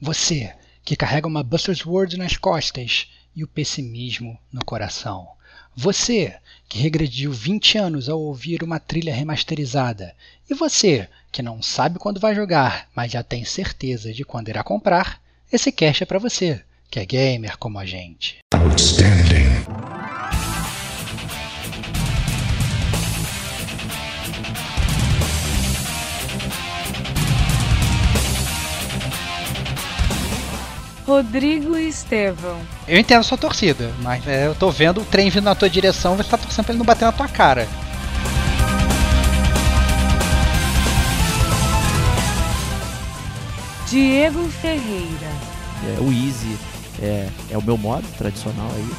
Você que carrega uma Buster's World nas costas e o pessimismo no coração. Você que regrediu 20 anos ao ouvir uma trilha remasterizada. E você que não sabe quando vai jogar, mas já tem certeza de quando irá comprar. Esse cast é para você, que é gamer como a gente. Outstanding. Rodrigo Estevão. Eu entendo a sua torcida, mas é, eu tô vendo o trem vindo na tua direção, você tá torcendo pra ele não bater na tua cara. Diego Ferreira. É, o Easy é, é o meu modo tradicional aí.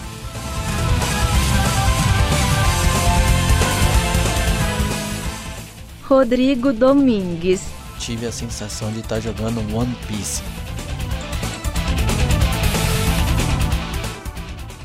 Rodrigo Domingues. Tive a sensação de estar tá jogando One Piece.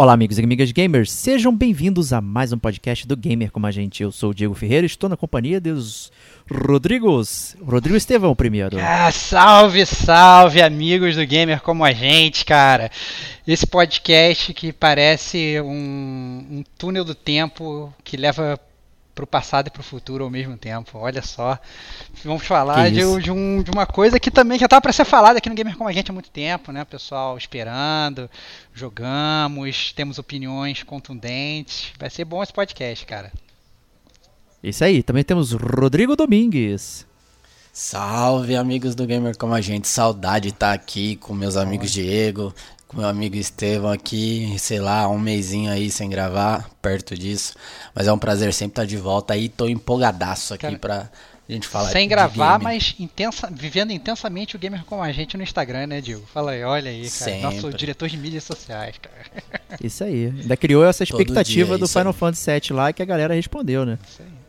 Olá, amigos e amigas gamers, sejam bem-vindos a mais um podcast do Gamer Como a Gente. Eu sou o Diego Ferreira, estou na companhia dos Rodrigos. Rodrigo Estevão, primeiro. Ah, salve, salve, amigos do Gamer Como a Gente, cara. Esse podcast que parece um, um túnel do tempo que leva para o passado e para o futuro ao mesmo tempo. Olha só. Vamos falar de, de, um, de, uma coisa que também já estava para ser falada aqui no Gamer com a gente há muito tempo, né? Pessoal esperando, jogamos, temos opiniões contundentes. Vai ser bom esse podcast, cara. Isso aí. Também temos Rodrigo Domingues. Salve, amigos do Gamer Como a Gente. Saudade de estar aqui com meus amigos Diego, com meu amigo Estevão aqui, sei lá, um mêsinho aí sem gravar, perto disso. Mas é um prazer sempre estar de volta aí. Tô empolgadaço aqui Cara, pra gente falar Sem gravar, mas intensa, vivendo intensamente o gamer com a gente no Instagram, né, Diego? Fala aí, olha aí, cara. Sempre. Nosso diretor de mídias sociais, cara. Isso aí. Ainda criou essa expectativa do Final aí. Fantasy VII lá que a galera respondeu, né? Isso aí.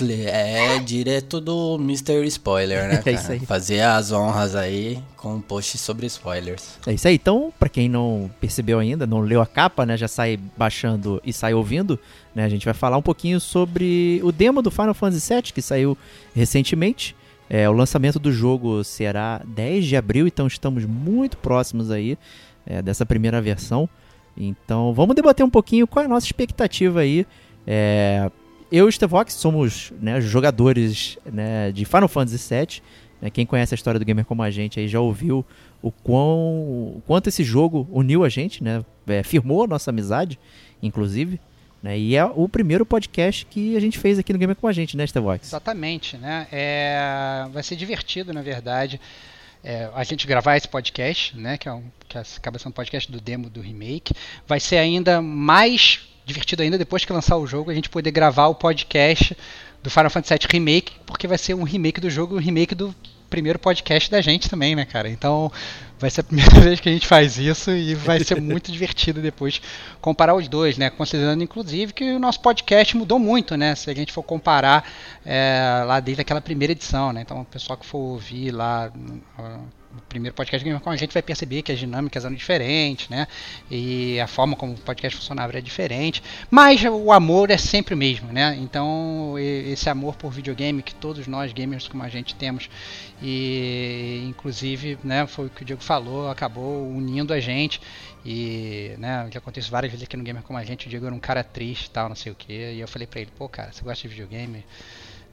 É direto do Mr. Spoiler, né? É isso aí. Fazer as honras aí com um post sobre spoilers. É isso aí. Então, para quem não percebeu ainda, não leu a capa, né? Já sai baixando e sai ouvindo, né? A gente vai falar um pouquinho sobre o demo do Final Fantasy VII que saiu recentemente. É, o lançamento do jogo será 10 de abril, então estamos muito próximos aí é, dessa primeira versão. Então, vamos debater um pouquinho qual é a nossa expectativa aí. É, eu e o Stevox somos né, jogadores né, de Final Fantasy VII. Né, quem conhece a história do gamer como a gente aí já ouviu o, quão, o quanto esse jogo uniu a gente, né, é, firmou a nossa amizade, inclusive. Né, e é o primeiro podcast que a gente fez aqui no Gamer com a gente, né, Stevox? Exatamente, né? É, vai ser divertido, na verdade. É, a gente gravar esse podcast, né, que, é um, que acaba sendo um podcast do demo do remake, vai ser ainda mais divertido ainda depois que lançar o jogo a gente poder gravar o podcast do Final Fantasy VII Remake, porque vai ser um remake do jogo e um remake do primeiro podcast da gente também, né, cara? Então vai ser a primeira vez que a gente faz isso e vai ser muito divertido depois comparar os dois, né? Considerando inclusive que o nosso podcast mudou muito, né? Se a gente for comparar é, lá desde aquela primeira edição, né? Então o pessoal que for ouvir lá primeiro podcast com a gente vai perceber que as dinâmicas eram diferentes, né? E a forma como o podcast funcionava era diferente. Mas o amor é sempre o mesmo, né? Então, esse amor por videogame que todos nós gamers como a gente temos e inclusive, né, foi o que o Diego falou, acabou unindo a gente e, né, já aconteceu várias vezes aqui no Gamer como a gente, o Diego era um cara triste tal, não sei o que, e eu falei pra ele, pô, cara, você gosta de videogame?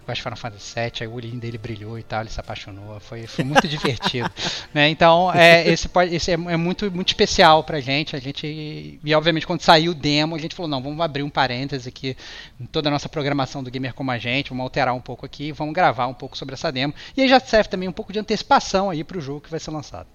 Gosta de Final Fantasy VII, aí o olhinho dele brilhou e tal, ele se apaixonou, foi, foi muito divertido. Né? Então, é, esse, esse é, é, muito, muito especial pra gente, a gente, e obviamente quando saiu o demo, a gente falou, não, vamos abrir um parênteses aqui em toda a nossa programação do Gamer Como a Gente, vamos alterar um pouco aqui, vamos gravar um pouco sobre essa demo, e aí já serve também um pouco de antecipação aí pro jogo que vai ser lançado.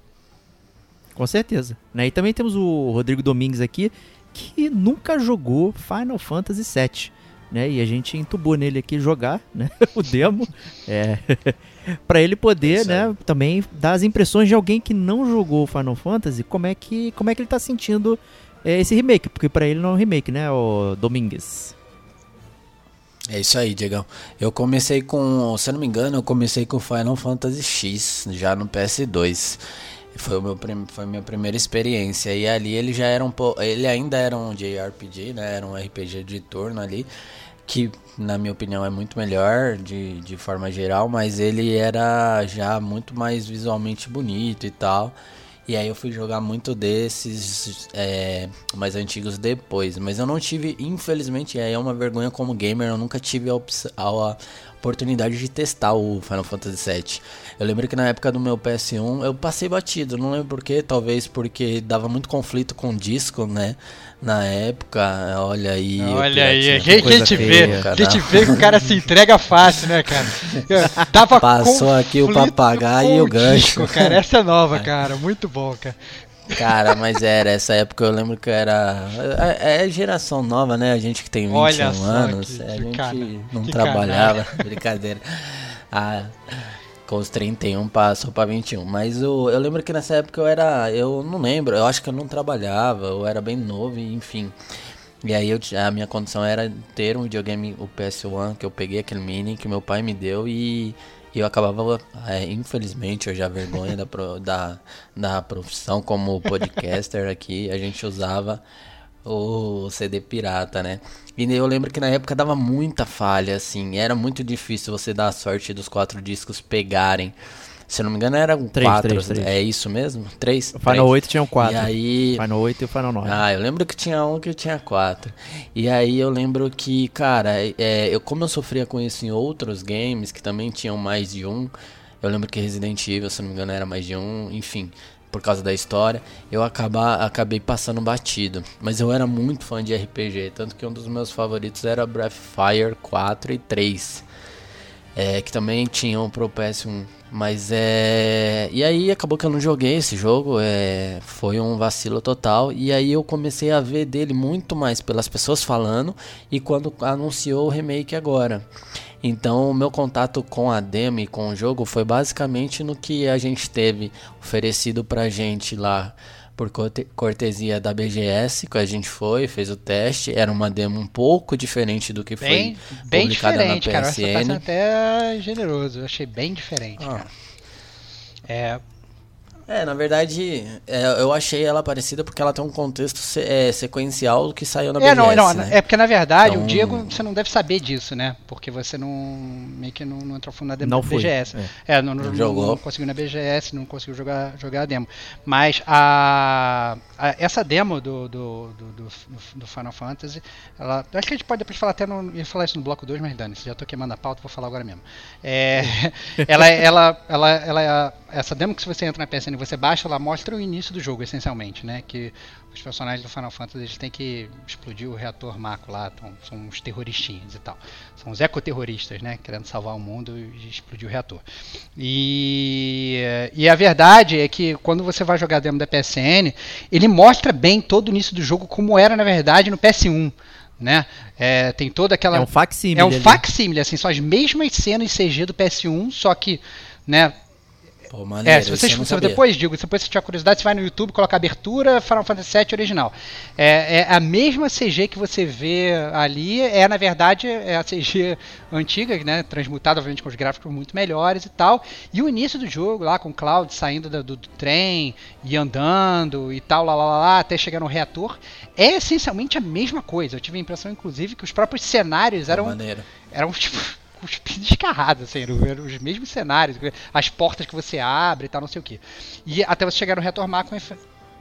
Com certeza. Né? E também temos o Rodrigo Domingues aqui, que nunca jogou Final Fantasy VII né? E a gente entubou nele aqui jogar, né? o demo, é, para ele poder, né? Também dar as impressões de alguém que não jogou Final Fantasy, como é que, como é que ele tá sentindo é, esse remake, porque para ele não é um remake, né? O Domingues. É isso aí, Diegão. Eu comecei com, se eu não me engano, eu comecei com Final Fantasy X, já no PS2. Foi, o meu, foi minha primeira experiência. E ali ele já era um. Ele ainda era um JRPG, né? Era um RPG de turno ali. Que, na minha opinião, é muito melhor de, de forma geral. Mas ele era já muito mais visualmente bonito e tal. E aí eu fui jogar muito desses é, mais antigos depois. Mas eu não tive, infelizmente, é uma vergonha como gamer, eu nunca tive a, a, oportunidade de testar o Final Fantasy VII. Eu lembro que na época do meu PS1 eu passei batido, não lembro porquê, talvez porque dava muito conflito com o disco, né? Na época, olha aí. Olha aí, quem, quem te vê? Quem te vê que o cara se entrega fácil, né, cara? Tava Passou aqui o papagaio e o gancho. Disco, cara, essa é nova, cara, muito bom, cara. Cara, mas era, essa época eu lembro que era. É, é geração nova, né? A gente que tem 21 Olha anos, que, a gente cara, não trabalhava, brincadeira. Ah, com os 31 passou pra 21. Mas o, eu lembro que nessa época eu era. Eu não lembro, eu acho que eu não trabalhava, eu era bem novo, enfim. E aí eu, a minha condição era ter um videogame, o PS1, que eu peguei aquele mini que meu pai me deu e e eu acabava, é, infelizmente, hoje a vergonha da, da, da profissão como podcaster aqui, a gente usava o CD pirata, né? E eu lembro que na época dava muita falha, assim, era muito difícil você dar a sorte dos quatro discos pegarem. Se não me engano, eram três, quatro. Três, três. É isso mesmo? Três? O Final três. 8 tinham quatro. E aí... Final 8 e o Final 9. Ah, eu lembro que tinha um que tinha quatro. E aí eu lembro que, cara, é, eu, como eu sofria com isso em outros games, que também tinham mais de um, eu lembro que Resident Evil, se não me engano, era mais de um, enfim por causa da história, eu acabar, acabei passando batido. Mas eu era muito fã de RPG, tanto que um dos meus favoritos era Breathfire 4 e 3, é, que também tinham pro PS1. Mas é. E aí acabou que eu não joguei esse jogo, é... foi um vacilo total. E aí eu comecei a ver dele muito mais pelas pessoas falando e quando anunciou o remake agora. Então o meu contato com a demo e com o jogo foi basicamente no que a gente teve oferecido pra gente lá por cortesia da BGS, que a gente foi, fez o teste, era uma demo um pouco diferente do que bem, foi bem publicada na PSN. Cara, tá até generoso, eu achei bem diferente, ah. cara. É, é, na verdade, é, eu achei ela parecida porque ela tem um contexto se, é, sequencial do que saiu na BGS, É, não, não, né? é porque na verdade então... o Diego, você não deve saber disso, né? Porque você não, meio que não, não entrou fundo na demo não da BGS. É, é não, não, não, não, conseguiu na BGS, não conseguiu jogar, jogar a demo. Mas a, a essa demo do, do, do, do, Final Fantasy, ela, acho que a gente pode depois falar até, no, ia falar isso no bloco 2, mas dane já tô queimando a pauta, vou falar agora mesmo. É, ela, ela, ela, ela, ela, essa demo que se você entra na PSN você baixa, ela mostra o início do jogo, essencialmente, né? Que os personagens do Final Fantasy eles têm que explodir o reator Mako lá, então, são uns terroristinhos e tal. São os ecoterroristas, né? Querendo salvar o mundo e explodir o reator. E, e a verdade é que quando você vai jogar dentro da PSN, ele mostra bem todo o início do jogo como era, na verdade, no PS1 né? É, tem toda aquela é um facsímile. É um facsímile, assim, são as mesmas cenas CG do PS1, só que, né, Pô, maneiro, é, se você, se depois, digo, se depois você tiver curiosidade, você vai no YouTube, coloca abertura Final Fantasy VII original. É, é, a mesma CG que você vê ali, é na verdade é a CG antiga, né, transmutada obviamente com os gráficos muito melhores e tal. E o início do jogo lá com o Cloud saindo do, do, do trem e andando e tal, lá, lá, lá, lá, até chegar no reator, é essencialmente a mesma coisa. Eu tive a impressão, inclusive, que os próprios cenários eram, eram tipo cuspido descarrado, assim, os mesmos cenários, as portas que você abre e tal, não sei o que. E até você chegar no Retor Macro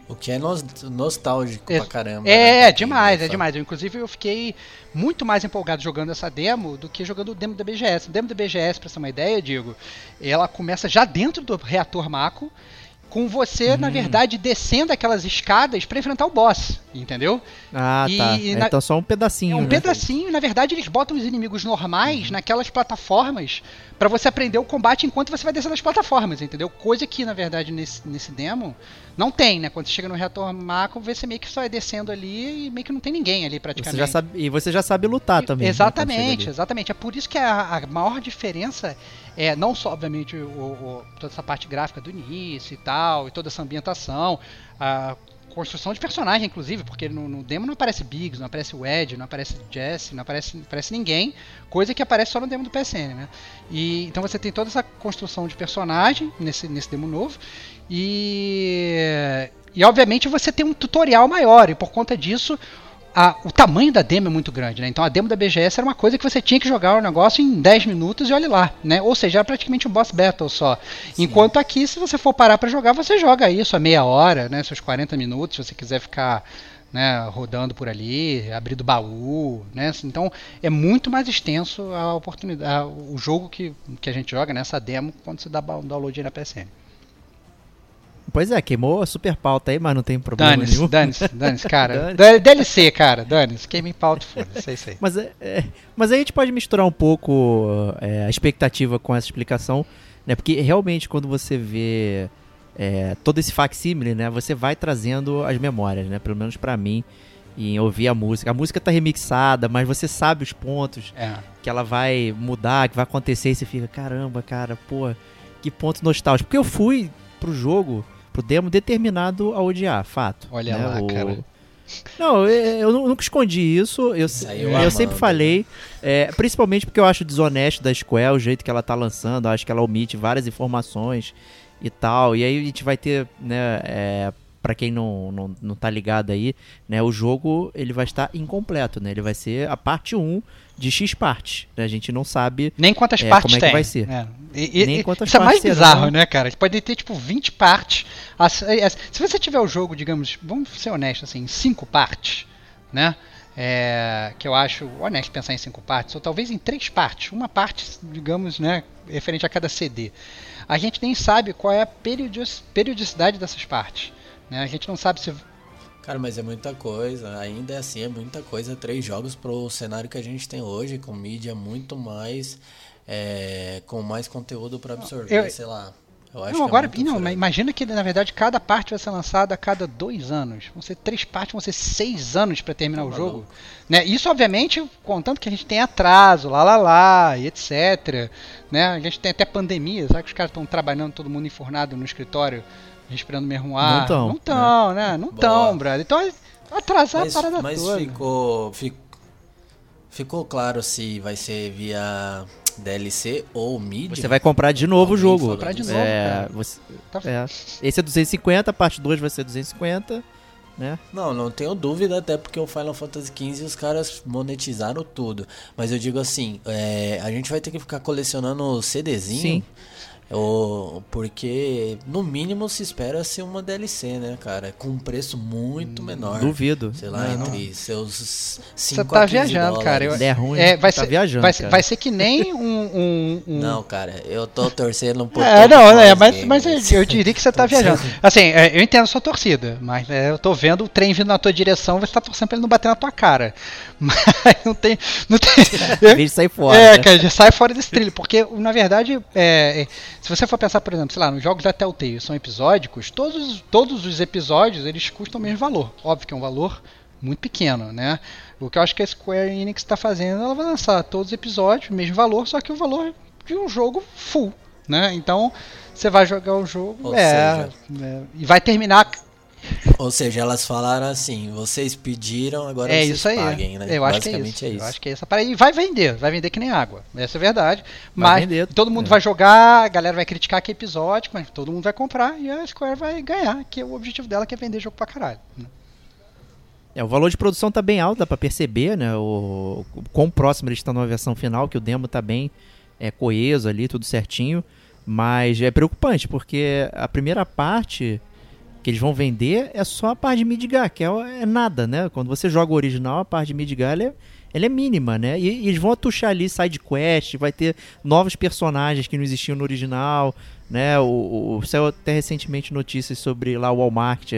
O que é nos- nostálgico É, pra caramba. É, né, é demais, é demais. Eu, inclusive, eu fiquei muito mais empolgado jogando essa demo do que jogando o demo da BGS. O demo da BGS, pra você ter uma ideia, Digo, ela começa já dentro do reator Mako, com você, Hum. na verdade, descendo aquelas escadas pra enfrentar o boss, entendeu? Ah, E- tá. e É, na- Então só um É pedacinho, um né? pedacinho, na verdade eles botam os inimigos normais naquelas plataformas pra você aprender o combate enquanto você vai descendo as plataformas, entendeu? Coisa que, na verdade, nesse, nesse demo não tem, né? Quando você chega no reator Mako, você meio que só vai descendo ali e meio que não tem ninguém ali Você praticamente. já sabe, e você já sabe lutar também. né, Exatamente, ali. exatamente. É por isso que a, a maior diferença é não só, obviamente, o, o- toda essa parte gráfica do início e tal, e toda essa ambientação, a construção de personagem, inclusive, porque no, no demo não aparece Biggs, não aparece Ed, não aparece Jesse, não aparece, aparece ninguém, coisa que aparece só no demo do PSN, né? E, então você tem toda essa construção de personagem nesse, nesse demo novo, e, e obviamente você tem um tutorial maior, e por conta disso a- o tamanho da demo é muito grande, né? Então a demo da BGS era uma coisa que você tinha que jogar o negócio em 10 minutos e olhe lá, né? Ou seja, era praticamente um boss battle só. Enquanto aqui, se você for parar pra jogar, você joga isso a meia hora, né? Seus 40 minutos, se você quiser ficar né, rodando por ali, abrindo baú, né? Então é muito mais extenso a oportunidade, a- o jogo que, que a gente joga nessa demo quando você dá download na PSN. Pois é, queimou a super pauta aí, mas não tem problema Dane-se, nenhum. dane-se, dane-se, cara. DLC, cara, dane-se. Queima em pauta, foda-se, é isso aí. Mas, é, é, mas aí a gente pode misturar um pouco é, a expectativa com essa explicação, né? Porque realmente quando você vê é, todo esse facsímile, né? Você vai trazendo as memórias, né? Pelo menos pra mim, em ouvir a música. A música tá remixada, mas você sabe os pontos É. que ela vai mudar, que vai acontecer, e você fica, caramba, cara, pô, que ponto nostálgico. Porque eu fui pro jogo, pro demo, determinado a odiar, fato. Olha né? lá, O- cara. Não, eu, eu nu- nunca escondi isso, eu, Saiu eu amando, sempre falei, é, principalmente porque eu acho desonesto da Square o jeito que ela tá lançando, acho que ela omite várias informações e tal, e aí a gente vai ter, né, é, para quem não, não, não tá ligado aí, né, o jogo ele vai estar incompleto, né, ele vai ser a parte 1 de X partes, né, a gente não sabe Nem quantas É, partes como é que vai ser? É. E- Nem e- quantas isso é mais partes bizarro, serão. né, cara? Pode ter, tipo, 20 partes. As- as- Se você tiver o jogo, digamos, vamos ser honestos, assim, em 5 partes, né? É, que eu acho honesto pensar em 5 partes, ou talvez em 3 partes. Uma parte, digamos, né, referente a cada CD. A gente nem sabe qual é a periodic- periodicidade dessas partes. Né? A gente não sabe se Cara, mas é muita coisa. Ainda é assim, é muita coisa. Três jogos pro cenário que a gente tem hoje, com mídia muito mais. é, com mais conteúdo pra absorver, Eu- sei lá. Eu acho Não, que é agora, muito não, imagina que na verdade cada parte vai ser lançada a cada dois anos. Vão ser três partes, vão ser seis anos para terminar Tá o jogo. Né? Isso, obviamente, contando que a gente tem atraso, lá lá lá, e etc. Né? A gente tem até pandemia, sabe que os caras estão trabalhando, todo mundo enfurnado no escritório, respirando mesmo ar. Não tão, Não estão, né? Não Boa. estão, brother. Então, é atrasar Mas, a parada mas toda. ficou, fi- ficou claro se vai ser via DLC ou mídia. Você vai comprar de novo o jogo. Comprar de novo, É, cara. você- Tá- é. Esse é 250, a parte 2 vai ser 250, né? Não, não tenho dúvida, até porque o Final Fantasy XV os caras monetizaram tudo. Mas eu digo assim, é, a gente vai ter que ficar colecionando CDzinho. Sim. Ou, porque no mínimo se espera ser uma DLC, né, cara? Com um preço muito menor. Duvido. Sei lá, Não, não. entre seus 5 Você tá viajando, cara. Eu- Se der ruim, É, vai, tá ser, viajando, vai, vai ser que nem um. um- um- Não, cara, eu tô torcendo um pouco. É, não, é, mas, mas eu, eu diria que você tá viajando. Assim, é, eu entendo a sua torcida, mas é, eu tô vendo o trem vindo na tua direção, você tá torcendo pra ele não bater na tua cara. Mas não tem. Não tem sair fora. é, né? cara, já sai fora desse trilho. Porque, na verdade, é, é, se você for pensar, por exemplo, sei lá, nos jogos da Telltale são episódicos, todos, todos os episódios eles custam o mesmo valor. Óbvio que é um valor muito pequeno, né? O que eu acho que a Square Enix está fazendo, ela vai lançar todos os episódios, mesmo valor, só que o valor de um jogo full, né? Então, você vai jogar o jogo, Ou é, é, e vai terminar Ou seja, elas falaram assim: vocês pediram, agora é vocês isso aí. paguem, né? Eu acho que é Basicamente isso. é isso. Eu acho que é essa parada. E vai vender, vai vender que nem água. Essa é a verdade. Mas vender, todo mundo é. vai jogar, a galera vai criticar que é episódico, mas todo mundo vai comprar e a Square vai ganhar, que é o objetivo dela que é vender jogo pra caralho. né? É, o valor de produção tá bem alto, dá pra perceber, né? O, o quão próximo eles estão na versão final, que o demo tá bem é, coeso ali, tudo certinho. Mas é preocupante, porque a primeira parte que eles vão vender é só a parte de Midgar, que é, é nada, né? Quando você joga o original, a parte de Midgar ela é, ela é mínima, né? E, e eles vão atuchar ali side quest, vai ter novos personagens que não existiam no original, né? O, o, saiu até recentemente notícias sobre lá o Walmart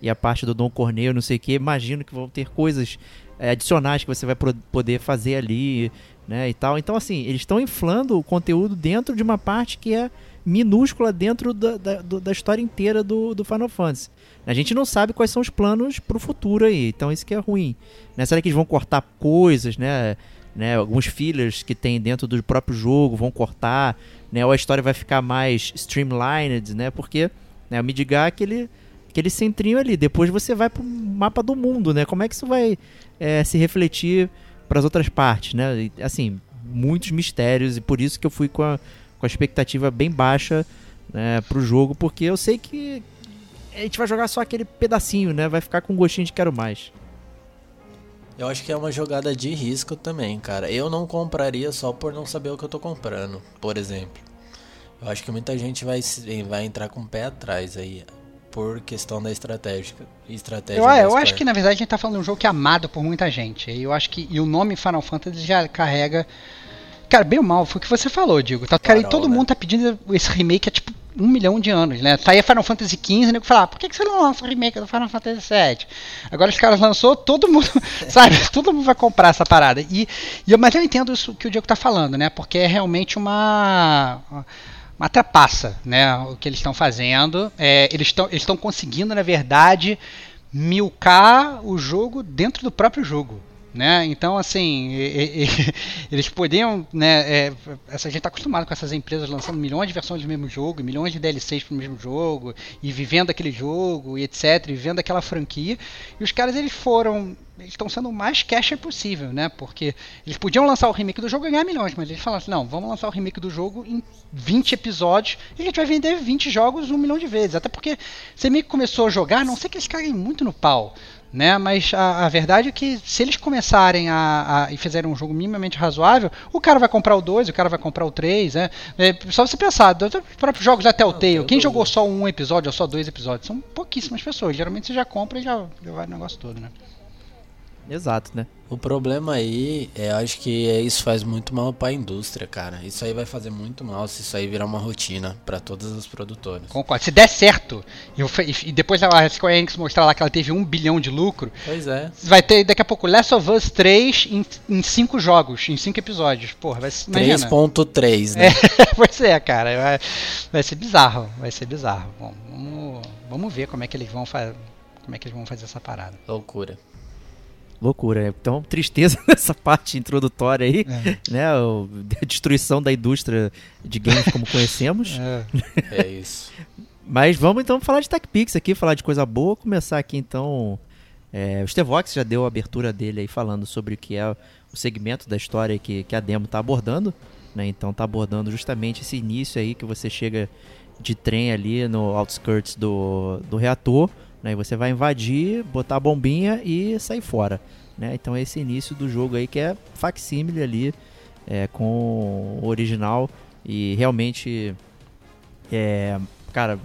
e a parte do Dom Corneio, não sei o que. Imagino que vão ter coisas é, adicionais que você vai poder fazer ali, né? E tal. Então, assim, eles estão inflando o conteúdo dentro de uma parte que é minúscula dentro da, da, da história inteira do, do Final Fantasy. A gente não sabe quais são os planos pro futuro aí, então isso que é ruim. Né? Será que eles vão cortar coisas, né? né? Alguns fillers que tem dentro do próprio jogo vão cortar, né? Ou a história vai ficar mais streamlined, né? Porque né, o Midgar é aquele, aquele centrinho ali. Depois você vai pro mapa do mundo, né? Como é que isso vai é, se refletir para as outras partes, né? Assim, muitos mistérios e por isso que eu fui com a com a expectativa bem baixa né, pro jogo, porque eu sei que a gente vai jogar só aquele pedacinho, né? Vai ficar com um gostinho de quero mais. Eu acho que é uma jogada de risco também, cara. Eu não compraria só por não saber o que eu tô comprando, por exemplo. Eu acho que muita gente vai, vai entrar com o pé atrás aí, por questão da estratégia. estratégia eu, eu acho que na verdade a gente tá falando de um jogo que é amado por muita gente. E eu acho que e o nome Final Fantasy já carrega Cara, bem ou mal, foi o que você falou, Digo. Tá, cara, e todo né? mundo tá pedindo esse remake há tipo um milhão de anos, né? Tá aí Final Fantasy XV, né? Falar, ah, por que, que você não lança o remake do Final Fantasy VII? Agora os caras lançou, todo mundo, sabe? Todo mundo vai comprar essa parada. E, e, mas eu entendo isso que o Diego tá falando, né? Porque é realmente uma uma trapaça, né? O que eles estão fazendo. É, eles estão eles conseguindo, na verdade, milcar o jogo dentro do próprio jogo. Né? Então, assim, e, e, eles podiam. Né, é, essa gente está acostumado com essas empresas lançando milhões de versões do mesmo jogo, milhões de DLCs para o mesmo jogo, e vivendo aquele jogo, e etc., e vivendo aquela franquia. E os caras eles foram. Eles estão sendo o mais cash possível, né? Porque eles podiam lançar o remake do jogo e ganhar milhões, mas eles falaram assim: não, vamos lançar o remake do jogo em 20 episódios e a gente vai vender 20 jogos um milhão de vezes. Até porque você meio que começou a jogar, não sei que eles caguem muito no pau né? Mas a, a, verdade é que se eles começarem a, a, e fizerem um jogo minimamente razoável, o cara vai comprar o 2, o cara vai comprar o 3, né? É, só você pensar, dos próprios jogos da Telltale, quem jogou só um episódio ou só dois episódios? São pouquíssimas pessoas. Geralmente você já compra e já, já vai no negócio todo, né? Exato, né? O problema aí, é, eu acho que isso faz muito mal para a indústria, cara. Isso aí vai fazer muito mal se isso aí virar uma rotina para todas as produtoras. Concordo. Se der certo, e, depois a Square Enix mostrar lá que ela teve um bilhão de lucro, pois é. vai ter daqui a pouco Last of Us 3 em, em cinco jogos, em cinco episódios. Porra, vai ser. 3.3, né? É, pois é, cara. Vai, vai, ser bizarro. Vai ser bizarro. Bom, vamos, vamos ver como é que eles vão fazer. Como é que eles vão fazer essa parada? Loucura. Loucura, né? Então, tristeza nessa parte introdutória aí, é. né? O, a destruição da indústria de games como conhecemos. É, é isso. Mas vamos então falar de TechPix aqui, falar de coisa boa. Começar aqui então. É, o Stevox já deu a abertura dele aí falando sobre o que é o segmento da história que, que a demo está abordando. Né? Então está abordando justamente esse início aí que você chega de trem ali no outskirts do, do reator né? Você vai invadir, botar a bombinha e sair fora. Né? Então esse início do jogo aí que é facsímile ali é, com o original e realmente é, cara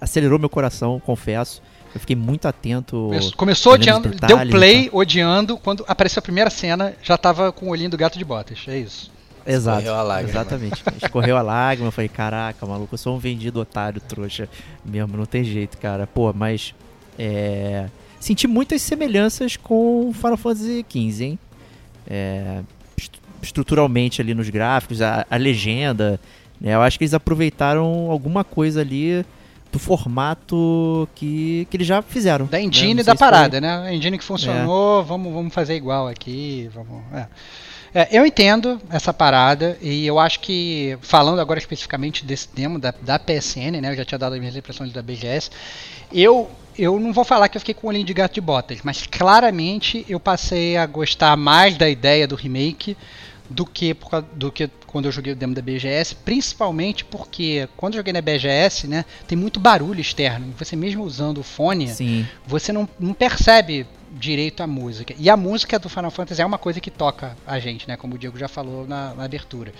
acelerou meu coração, confesso. Eu fiquei muito atento. Começou odiando, deu play odiando, quando apareceu a primeira cena, já tava com o olhinho do gato de botas. É isso. Exato. Escorreu a lágrima. Exatamente. Escorreu a lágrima, eu falei, caraca, maluco, eu sou um vendido otário, trouxa. Mesmo, não tem jeito, cara. Pô, mas. É... Senti muitas semelhanças com Final Fantasy XV, hein? É... Estruturalmente ali nos gráficos, a, a legenda. Né? Eu acho que eles aproveitaram alguma coisa ali do formato que, que eles já fizeram. Da engine né? da parada, foi... né? A engine que funcionou, é. vamos, vamos fazer igual aqui. Vamos... É. É, eu entendo essa parada e eu acho que, falando agora especificamente desse demo da, da PSN, né, eu já tinha dado as minhas impressões da BGS, eu, eu não vou falar que eu fiquei com o olhinho de gato de botas, mas claramente eu passei a gostar mais da ideia do remake do que, do que quando eu joguei o demo da BGS, principalmente porque quando eu joguei na BGS, né, tem muito barulho externo. Você mesmo usando o fone, Sim. você não, não percebe direito à música. E a música do Final Fantasy é uma coisa que toca a gente, né? Como o Diego já falou na, na abertura.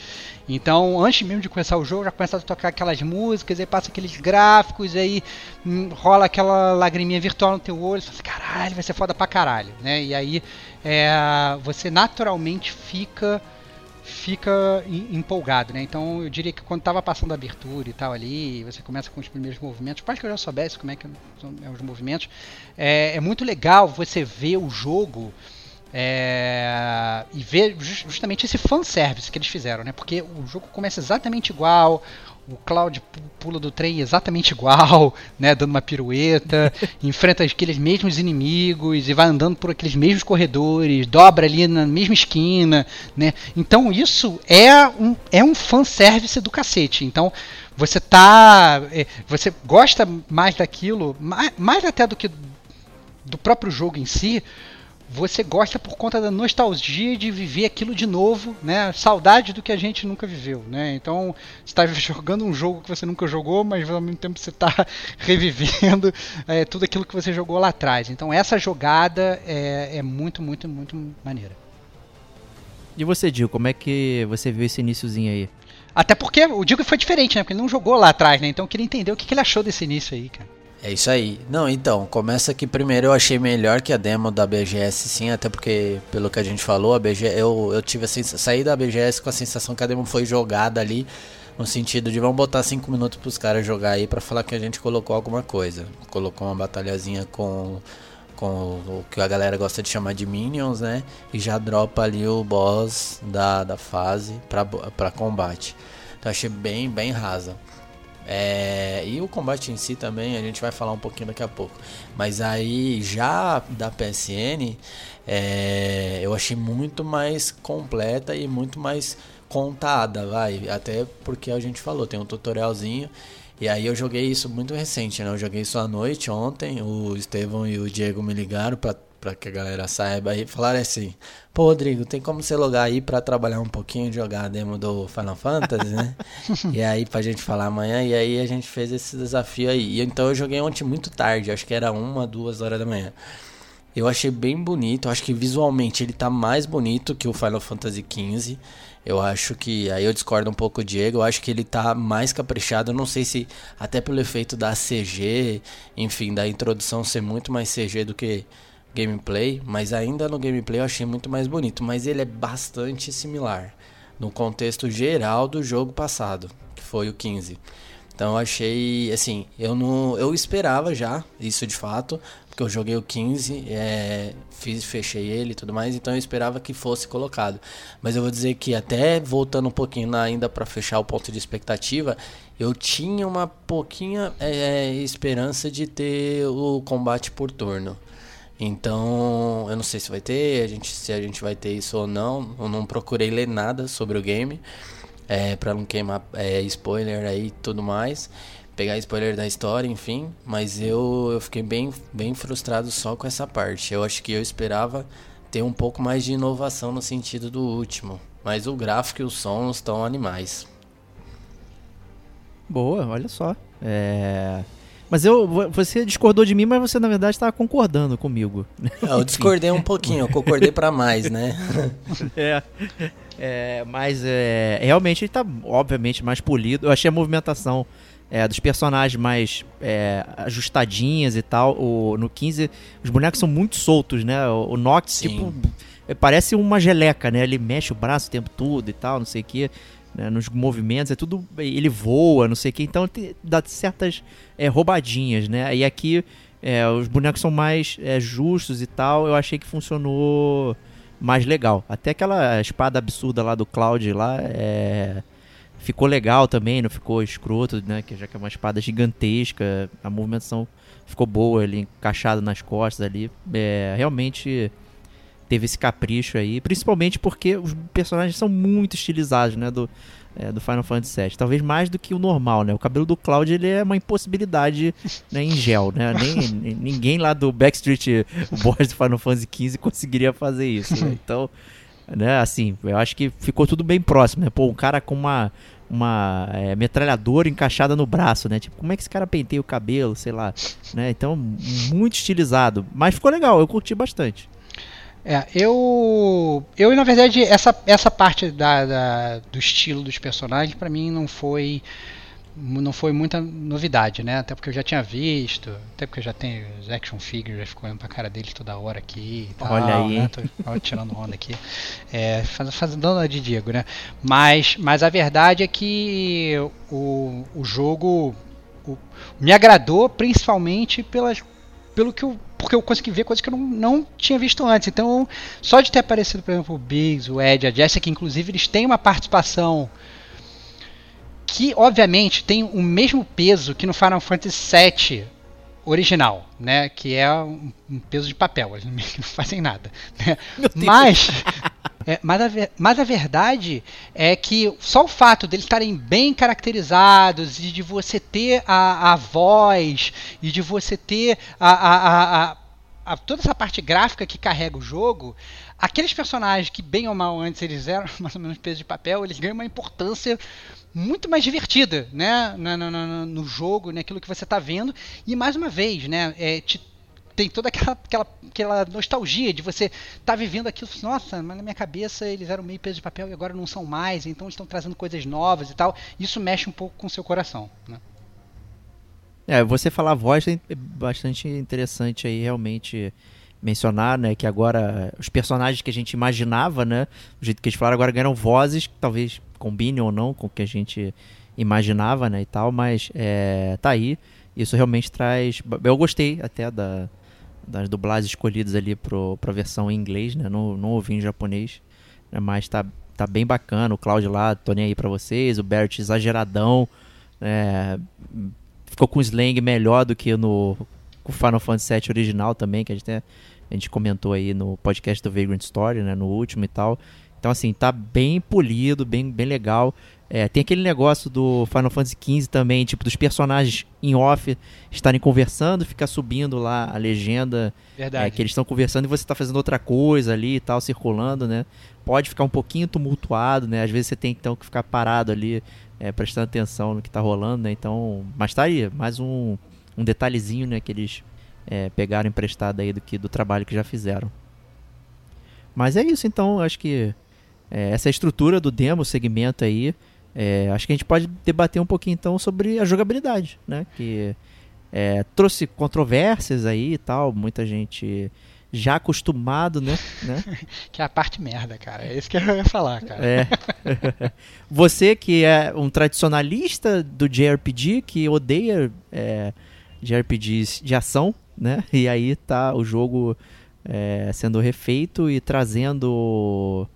Então, antes mesmo de começar o jogo, já começa a tocar aquelas músicas, aí passa aqueles gráficos, aí hum, rola aquela lagriminha virtual no teu olho, você fala, caralho, vai ser foda pra caralho, né? E aí é, você naturalmente fica fica empolgado, né? Então eu diria que quando estava passando a abertura e tal ali, você começa com os primeiros movimentos, para que eu já soubesse como é que são os movimentos, é, é muito legal você ver o jogo é, e ver justamente esse fanservice que eles fizeram, né? Porque o jogo começa exatamente igual, o Cloud pula do trem exatamente igual, né, dando uma pirueta, enfrenta aqueles mesmos inimigos e vai andando por aqueles mesmos corredores, dobra ali na mesma esquina, né? Então isso é um é um fanservice do cacete. Então você tá é, você gosta mais daquilo, mais, mais até do que do próprio jogo em si, você gosta por conta da nostalgia de viver aquilo de novo, né? Saudade do que a gente nunca viveu, né? Então, você está jogando um jogo que você nunca jogou, mas ao mesmo tempo você está revivendo é, tudo aquilo que você jogou lá atrás. Então, essa jogada é, é muito, muito, muito maneira. E você, Dio, como é que você viu esse iníciozinho aí? Até porque o Diego foi diferente, né? Porque ele não jogou lá atrás, né? Então eu queria entender o que, que ele achou desse início aí, cara. É isso aí. Não, então, começa que primeiro eu achei melhor que a demo da BGS, sim, até porque, pelo que a gente falou, a BGS, eu, eu tive a saí da BGS com a sensação que a demo foi jogada ali, no sentido de vamos botar 5 minutos pros caras jogar aí para falar que a gente colocou alguma coisa. Colocou uma batalhazinha com, com o que a galera gosta de chamar de minions, né? E já dropa ali o boss da, da fase para combate. Então achei bem, bem rasa. É, e o combate em si também, a gente vai falar um pouquinho daqui a pouco. Mas aí, já da PSN, é, eu achei muito mais completa e muito mais contada, vai. Até porque a gente falou, tem um tutorialzinho. E aí eu joguei isso muito recente, né? Eu joguei isso à noite, ontem. O Estevão e o Diego me ligaram pra para que a galera saiba aí, falaram assim: pô, Rodrigo, tem como você logar aí para trabalhar um pouquinho jogar a demo do Final Fantasy, né? e aí, pra gente falar amanhã, e aí a gente fez esse desafio aí. E, então eu joguei ontem muito tarde, acho que era uma, duas horas da manhã. Eu achei bem bonito, acho que visualmente ele tá mais bonito que o Final Fantasy XV. Eu acho que. Aí eu discordo um pouco do Diego. Eu acho que ele tá mais caprichado. Eu não sei se até pelo efeito da CG, enfim, da introdução ser muito mais CG do que gameplay, mas ainda no gameplay eu achei muito mais bonito, mas ele é bastante similar no contexto geral do jogo passado, que foi o 15. Então eu achei, assim, eu não, eu esperava já isso de fato, porque eu joguei o 15, é, fiz, fechei ele e tudo mais, então eu esperava que fosse colocado. Mas eu vou dizer que até voltando um pouquinho ainda para fechar o ponto de expectativa, eu tinha uma pouquinha é, é esperança de ter o combate por turno. Então, eu não sei se vai ter, a gente, se a gente vai ter isso ou não. Eu não procurei ler nada sobre o game, é, para não queimar é, spoiler aí e tudo mais. Pegar spoiler da história, enfim. Mas eu, eu fiquei bem, bem frustrado só com essa parte. Eu acho que eu esperava ter um pouco mais de inovação no sentido do último. Mas o gráfico e os sons estão animais. Boa, olha só. É... Mas eu, você discordou de mim, mas você na verdade estava concordando comigo. Eu discordei um pouquinho, eu concordei para mais, né? é, é, mas é, realmente ele tá obviamente mais polido. Eu achei a movimentação é, dos personagens mais é, ajustadinhas e tal. O, no 15, os bonecos são muito soltos, né? O, o Nox, tipo, parece uma geleca, né? Ele mexe o braço o tempo todo e tal, não sei o que né, nos movimentos, é tudo. Ele voa, não sei o que, então tem, dá certas é, roubadinhas, né? E aqui é, os bonecos são mais é, justos e tal, eu achei que funcionou mais legal. Até aquela espada absurda lá do Cloud lá é, ficou legal também, não ficou escroto, né? Que já que é uma espada gigantesca, a movimentação ficou boa ali, encaixada nas costas ali. É, realmente teve esse capricho aí, principalmente porque os personagens são muito estilizados, né, do, é, do Final Fantasy VII. Talvez mais do que o normal, né? O cabelo do Cloud ele é uma impossibilidade né, em gel, né? Nem, ninguém lá do Backstreet Boys do Final Fantasy XV conseguiria fazer isso. Né? Então, né? Assim, eu acho que ficou tudo bem próximo, né? Pô, um cara com uma uma é, metralhadora encaixada no braço, né? Tipo, como é que esse cara penteia o cabelo, sei lá, né? Então, muito estilizado, mas ficou legal, eu curti bastante. É, eu, eu na verdade essa, essa parte da, da do estilo dos personagens para mim não foi não foi muita novidade, né? Até porque eu já tinha visto, até porque eu já tenho os action figures, já ficou olhando pra cara deles toda hora aqui e tal, Olha aí. né? Tô, ó, tirando onda aqui. É, fazendo faz, dando de Diego, né? Mas, mas a verdade é que o, o jogo o, me agradou principalmente pelas, pelo que eu porque eu consegui ver coisas que eu não, não tinha visto antes. Então, só de ter aparecido, por exemplo, o Biggs, o Ed, a Jessica, inclusive, eles têm uma participação que obviamente tem o mesmo peso que no Final Fantasy VII original, né? Que é um, um peso de papel, eles não fazem nada. Né? Mas, é, mas, a, mas a verdade é que só o fato deles estarem bem caracterizados e de você ter a, a voz e de você ter a, a, a, toda essa parte gráfica que carrega o jogo, aqueles personagens que bem ou mal antes eles eram mais ou menos peso de papel, eles ganham uma importância muito mais divertida, né, no, no, no jogo, naquilo que você está vendo. E mais uma vez, né, é, te, tem toda aquela, aquela, aquela nostalgia de você tá vivendo aquilo. Nossa, mas na minha cabeça eles eram meio peso de papel e agora não são mais. Então estão trazendo coisas novas e tal. Isso mexe um pouco com o seu coração, né? É, você falar voz é bastante interessante aí, realmente mencionar, né, que agora os personagens que a gente imaginava, né, do jeito que eles falaram, agora ganharam vozes que talvez combine ou não com o que a gente imaginava, né, e tal, mas é, tá aí. Isso realmente traz. Eu gostei até da, das dublagens escolhidas ali pro, pra versão em inglês, né? Não, não ouvi em japonês, né? mas tá, tá bem bacana. O Cloud lá, tô nem aí pra vocês. O Bert exageradão. É, ficou com slang melhor do que no com Final Fantasy VII original também, que a gente, a gente comentou aí no podcast do Vagrant Story, né? No último e tal. Então, assim, tá bem polido, bem, bem legal. É, tem aquele negócio do Final Fantasy XV também, tipo, dos personagens em off estarem conversando, ficar subindo lá a legenda é, que eles estão conversando e você está fazendo outra coisa ali e tal, circulando, né? Pode ficar um pouquinho tumultuado, né? Às vezes você tem então que ficar parado ali, é, prestando atenção no que está rolando, né? Então, mas tá aí, mais um, um detalhezinho, né, que eles é, pegaram emprestado aí do, que, do trabalho que já fizeram. Mas é isso, então, acho que é, essa estrutura do demo, segmento aí. É, acho que a gente pode debater um pouquinho então sobre a jogabilidade, né? Que é, trouxe controvérsias aí e tal, muita gente já acostumado, né? né? que é a parte merda, cara. É isso que eu ia falar, cara. É. Você que é um tradicionalista do JRPG, que odeia é, JRPGs de ação, né? E aí tá o jogo é, sendo refeito e trazendo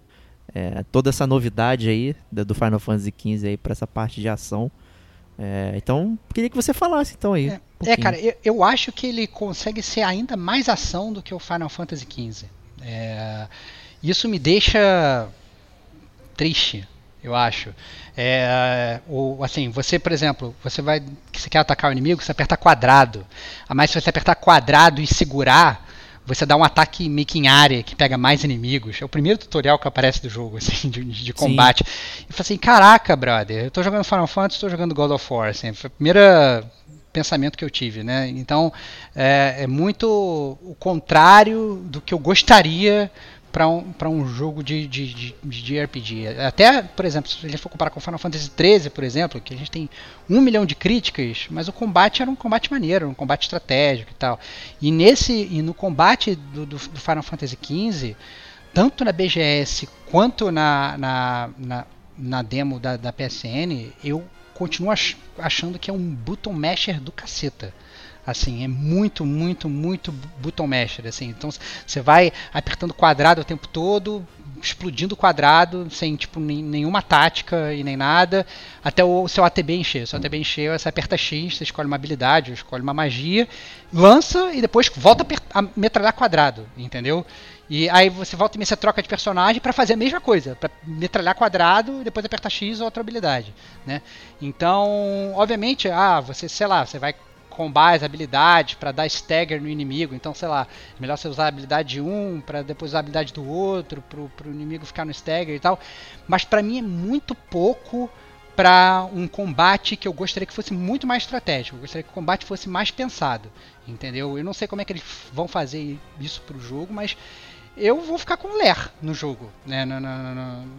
é, toda essa novidade aí do Final Fantasy XV aí para essa parte de ação. É, então, queria que você falasse então aí. É, um é cara, eu, eu, acho que ele consegue ser ainda mais ação do que o Final Fantasy XV. É, isso me deixa triste, eu acho. É, o, assim, você, por exemplo, você vai, você quer atacar o inimigo, você aperta quadrado. Mas se você apertar quadrado e segurar, você dá um ataque meio que em área que pega mais inimigos. É o primeiro tutorial que aparece do jogo, assim, de, de combate. Sim. E fala assim, caraca, brother, eu tô jogando Final Fantasy, tô jogando God of War, assim, foi o primeiro pensamento que eu tive, né? Então, é, é muito o contrário do que eu gostaria para um, um jogo de, de, de, de, RPG. Até, por exemplo, se a gente for comparar com Final Fantasy XIII, por exemplo, que a gente tem um milhão de críticas, mas o combate era um combate maneiro, um combate estratégico e tal. E nesse e no combate do, do, do Final Fantasy XV, tanto na BGS quanto na, na, na, na demo da, da PSN, eu continuo ach, achando que é um button masher do caceta. Assim, é muito, muito, muito button masher, assim. Então você vai apertando quadrado o tempo todo, explodindo quadrado, sem tipo nenhuma tática e nem nada, até o seu ATB encher. O seu ATB encher, você aperta X, você escolhe uma habilidade, escolhe uma magia, lança e depois volta a, a metralhar quadrado, entendeu? E aí você volta e você troca de personagem para fazer a mesma coisa, para metralhar quadrado e depois apertar X ou outra habilidade, né? Então, obviamente, ah, você, sei lá, você vai combais, habilidades para dar stagger no inimigo. Então, sei lá, é melhor você usar a habilidade de um para depois usar a habilidade do outro pro, pro inimigo ficar no stagger e tal. Mas para mim é muito pouco para um combate que eu gostaria que fosse muito mais estratégico. Eu gostaria que o combate fosse mais pensado, entendeu? Eu não sei como é que eles vão fazer isso pro jogo, mas eu vou ficar com ler no jogo, né? No,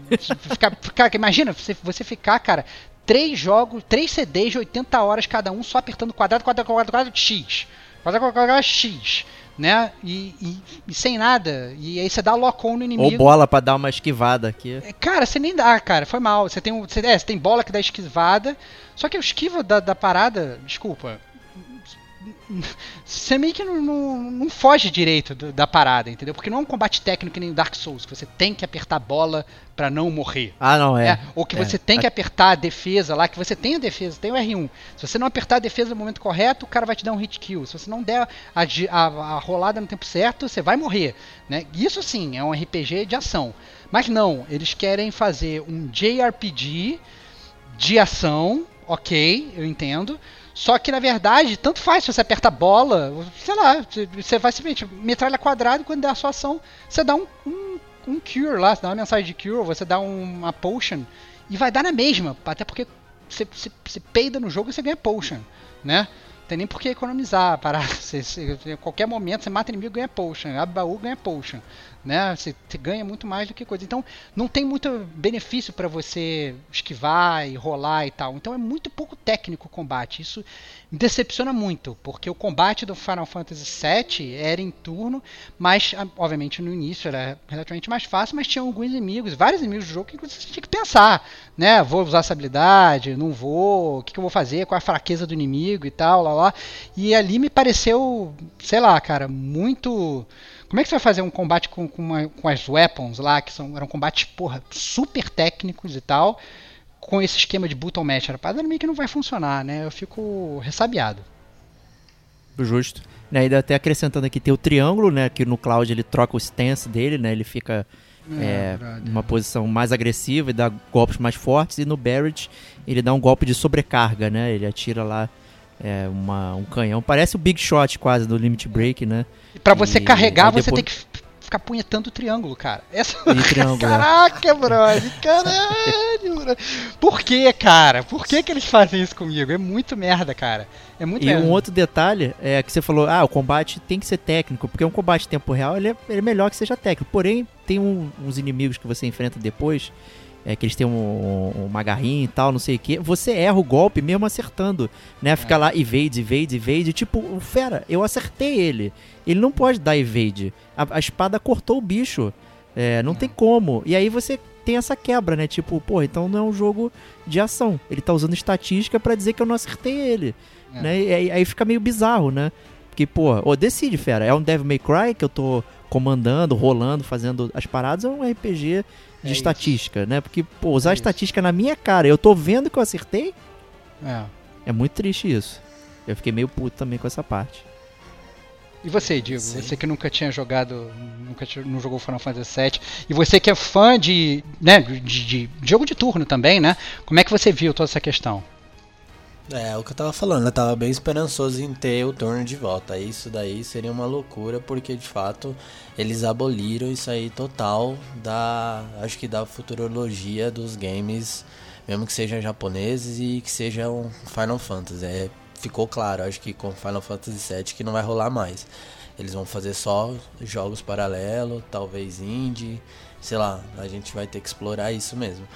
ficar, ficar, imagina você, você ficar, cara, três jogos, três CDs de 80 horas cada um, só apertando quadrado, quadrado, quadrado, quadrado, X. Quadrado, quadrado, quadrado, X. Né? E, e, e, sem nada. E aí você dá lock-on no inimigo. Ou bola para dar uma esquivada aqui. É, cara, você nem dá, cara. Foi mal. Você tem, você, é, você tem bola que dá esquivada. Só que o esquiva da, da parada, desculpa, você meio que não, não, não foge direito do, da parada, entendeu? Porque não é um combate técnico nem Dark Souls, que você tem que apertar a bola para não morrer. Ah, não é. é ou que é. você tem que apertar a defesa lá, que você tem a defesa, tem o R1. Se você não apertar a defesa no momento correto, o cara vai te dar um hit kill. Se você não der a, a, a rolada no tempo certo, você vai morrer. Né? Isso sim, é um RPG de ação. Mas não, eles querem fazer um JRPG de ação, ok, eu entendo só que na verdade, tanto faz se você aperta a bola, sei lá, você vai simplesmente metralha quadrado quando der a sua ação, você dá um, um, um cure lá, você dá uma mensagem de cure, você dá uma potion e vai dar na mesma, até porque você, você, você peida no jogo e você ganha potion, né? tem nem por que economizar, parar. Você, qualquer momento você mata inimigo ganha potion, abre baú ganha potion né? Você, você, ganha muito mais do que coisa. Então, não tem muito benefício para você esquivar e rolar e tal. Então, é muito pouco técnico o combate. Isso me decepciona muito, porque o combate do Final Fantasy VII era em turno, mas, obviamente, no início era relativamente mais fácil, mas tinha alguns inimigos, vários inimigos do jogo que você tinha que pensar, né? Vou usar essa habilidade, não vou, o que, que eu vou fazer, qual é a fraqueza do inimigo e tal, lá, lá. E ali me pareceu, sei lá, cara, muito como é que você vai fazer um combate com, com, uma, com as weapons lá, que são, eram combates, porra, super técnicos e tal, com esse esquema de button mash? Era para meio que não vai funcionar, né? Eu fico ressabiado. Justo. E ainda até acrescentando aqui, tem o triângulo, né? Que no Cloud ele troca o stance dele, né? Ele fica é, é, numa posição mais agressiva e dá golpes mais fortes. E no Barrett ele dá um golpe de sobrecarga, né? Ele atira lá é, uma, um canhão. Parece o Big Shot quase do Limit Break, né? E pra você e, carregar, depois... você tem que ficar punhetando o triângulo, cara. Essa... Triângulo, é. Caraca, brother. Caralho, brother. Por que, cara? Por que, que eles fazem isso comigo? É muito merda, cara. É muito e merda. um outro detalhe é que você falou, ah, o combate tem que ser técnico, porque um combate em tempo real ele é, ele é melhor que seja técnico. Porém, tem um, uns inimigos que você enfrenta depois é, que eles têm um, uma garrinha e tal, não sei o que, você erra o golpe mesmo acertando, né? Fica é. lá evade, evade, evade. Tipo, fera, eu acertei ele. Ele não pode dar evade. A, a espada cortou o bicho. É, não é. tem como. E aí você tem essa quebra, né? Tipo, pô, então não é um jogo de ação. Ele tá usando estatística para dizer que eu não acertei ele. É. Né? E aí, aí, fica meio bizarro, né? Porque, pô, ô, decide, fera. É um Devil May Cry que eu tô comandando, rolando, fazendo as paradas, ou é um RPG de é estatística, isso. né? Porque, pô, usar é estatística na minha cara, eu tô vendo que eu acertei. É. É muito triste isso. Eu fiquei meio puto também com essa parte. E você, Diego? Sim. Você que nunca tinha jogado, nunca tinha, não jogou Final Fantasy VII, e você que é fã de, né, de, de, de jogo de turno também, né? Como é que você viu toda essa questão? É, o que eu tava falando, eu tava bem esperançoso em ter o turno de volta. Isso daí seria uma loucura, porque de fato eles aboliram isso aí total da. Acho que da futurologia dos games, mesmo que sejam japoneses e que sejam Final Fantasy. É, ficou claro, acho que com Final Fantasy VII que não vai rolar mais. Eles vão fazer só jogos paralelos, talvez indie, sei lá, a gente vai ter que explorar isso mesmo.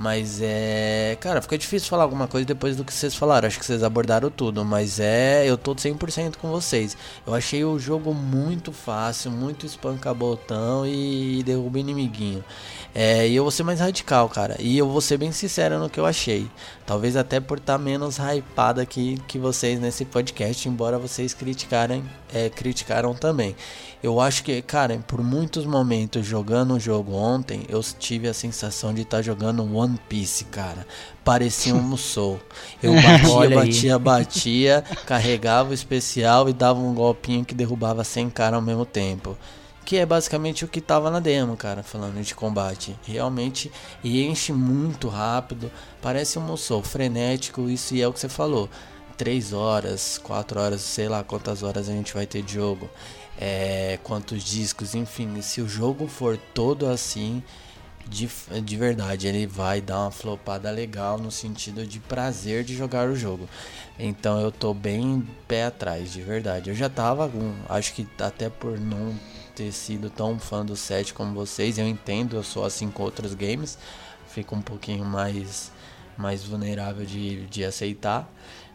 Mas é. Cara, fica difícil falar alguma coisa depois do que vocês falaram. Acho que vocês abordaram tudo. Mas é. Eu tô 100% com vocês. Eu achei o jogo muito fácil, muito espanca-botão e derruba inimiguinho. É, e eu vou ser mais radical, cara. E eu vou ser bem sincero no que eu achei. Talvez até por estar tá menos hypado aqui que vocês nesse podcast, embora vocês criticarem, é, criticaram também. Eu acho que, cara, por muitos momentos jogando o jogo ontem, eu tive a sensação de estar tá jogando One Piece, cara. Parecia um Musou. Eu batia, batia, batia, carregava o especial e dava um golpinho que derrubava 100 caras ao mesmo tempo. Que é basicamente o que tava na demo, cara, falando de combate. Realmente enche muito rápido, parece um Musou, frenético, isso é o que você falou 3 horas, 4 horas, sei lá quantas horas a gente vai ter de jogo, é, quantos discos, enfim, se o jogo for todo assim, de, de verdade, ele vai dar uma flopada legal no sentido de prazer de jogar o jogo. Então eu tô bem pé atrás, de verdade. Eu já tava, acho que até por não ter sido tão fã do set como vocês, eu entendo, eu sou assim com outros games, fico um pouquinho mais mais vulnerável de, de aceitar.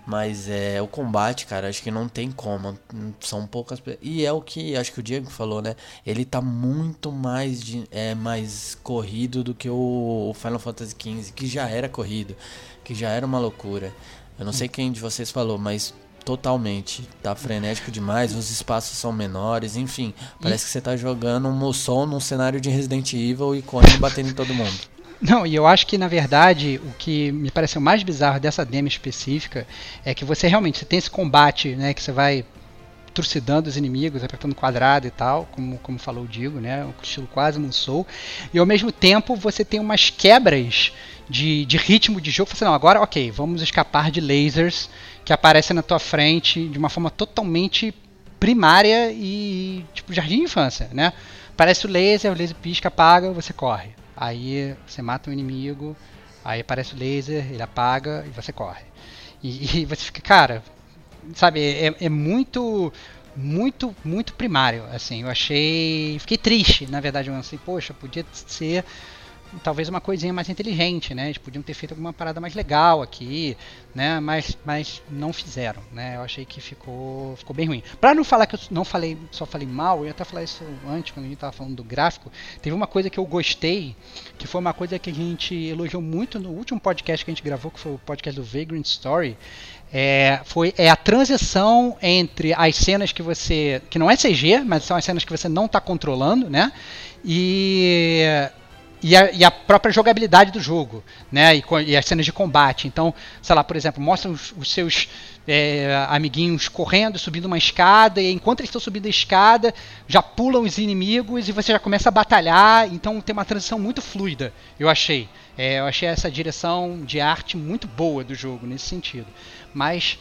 Mas é o combate, cara, acho que não tem como. São poucas E é o que acho que o Diego falou, né? Ele tá muito mais, de, é, mais corrido do que o, o Final Fantasy XV, que já era corrido, que já era uma loucura. Eu não sei quem de vocês falou, mas totalmente. Tá frenético demais, os espaços são menores, enfim. Parece e... que você tá jogando um Musou num cenário de Resident Evil e correndo batendo em todo mundo. Não, e eu acho que na verdade o que me pareceu mais bizarro dessa demo específica é que você realmente você tem esse combate, né, que você vai trucidando os inimigos, apertando quadrado e tal, como, como falou o Digo, né, o estilo quase Musou, e ao mesmo tempo você tem umas quebras de, de ritmo de jogo, você assim, não, agora ok, vamos escapar de lasers que aparecem na tua frente de uma forma totalmente primária e tipo jardim de infância, né? Parece o laser, o laser pisca, apaga, você corre. Aí você mata um inimigo, aí aparece o laser, ele apaga e você corre. E, e você fica, cara, sabe, é, é, muito, muito, muito primário. Assim, eu achei, fiquei triste, na verdade, eu assim, poxa, podia ser talvez uma coisinha mais inteligente, né? Eles podiam ter feito alguma parada mais legal aqui, né? Mas, mas não fizeram, né? Eu achei que ficou, ficou bem ruim. Para não falar que eu não falei, só falei mal, eu ia até falar isso antes quando a gente tava falando do gráfico. Teve uma coisa que eu gostei, que foi uma coisa que a gente elogiou muito no último podcast que a gente gravou, que foi o podcast do Vagrant Story. É, foi é a transição entre as cenas que você que não é CG, mas são as cenas que você não está controlando, né? E e a, e a, própria jogabilidade do jogo, né? E, e, as cenas de combate. Então, sei lá, por exemplo, mostra os, os seus é, amiguinhos correndo, subindo uma escada, e enquanto eles estão subindo a escada, já pulam os inimigos e você já começa a batalhar. Então tem uma transição muito fluida, eu achei. É, eu achei essa direção de arte muito boa do jogo nesse sentido. Mas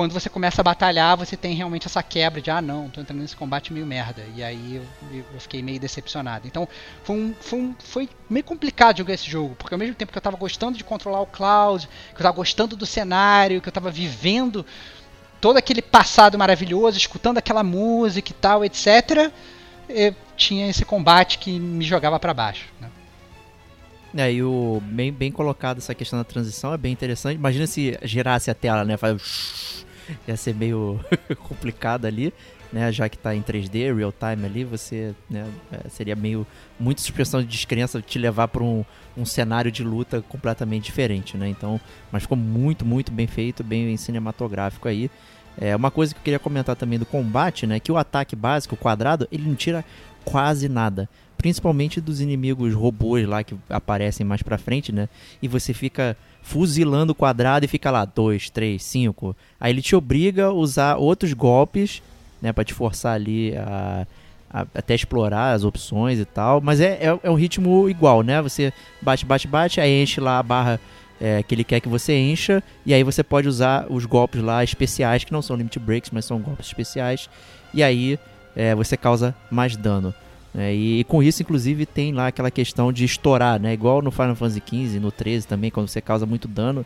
quando você começa a batalhar, você tem realmente essa quebra de, ah, não, tô entrando nesse combate meio merda. E aí eu, eu fiquei meio decepcionado. Então foi, um, foi, um, foi meio complicado jogar esse jogo, porque ao mesmo tempo que eu tava gostando de controlar o Cloud, que eu tava gostando do cenário, que eu tava vivendo todo aquele passado maravilhoso, escutando aquela música e tal, etc., tinha esse combate que me jogava para baixo. Né? É, e o bem, bem colocado essa questão da transição é bem interessante. Imagina se girasse a tela, né? Faz ia ser meio complicado ali, né? Já que está em 3D, real time ali, você né, é, seria meio muita suspensão de descrença te levar para um, um cenário de luta completamente diferente, né? Então, mas ficou muito, muito bem feito, bem cinematográfico aí. É uma coisa que eu queria comentar também do combate, né? Que o ataque básico, o quadrado, ele não tira quase nada principalmente dos inimigos robôs lá que aparecem mais pra frente, né? E você fica fuzilando o quadrado e fica lá, 2, 3, 5. Aí ele te obriga a usar outros golpes, né? Pra te forçar ali a, a até explorar as opções e tal. Mas é, é, é, um ritmo igual, né? Você bate, bate, bate, aí enche lá a barra é, que ele quer que você encha. E aí você pode usar os golpes lá especiais, que não são limit breaks, mas são golpes especiais. E aí é, você causa mais dano. É, e, com isso, inclusive, tem lá aquela questão de estourar, né? Igual no Final Fantasy XV, no 13 também, quando você causa muito dano,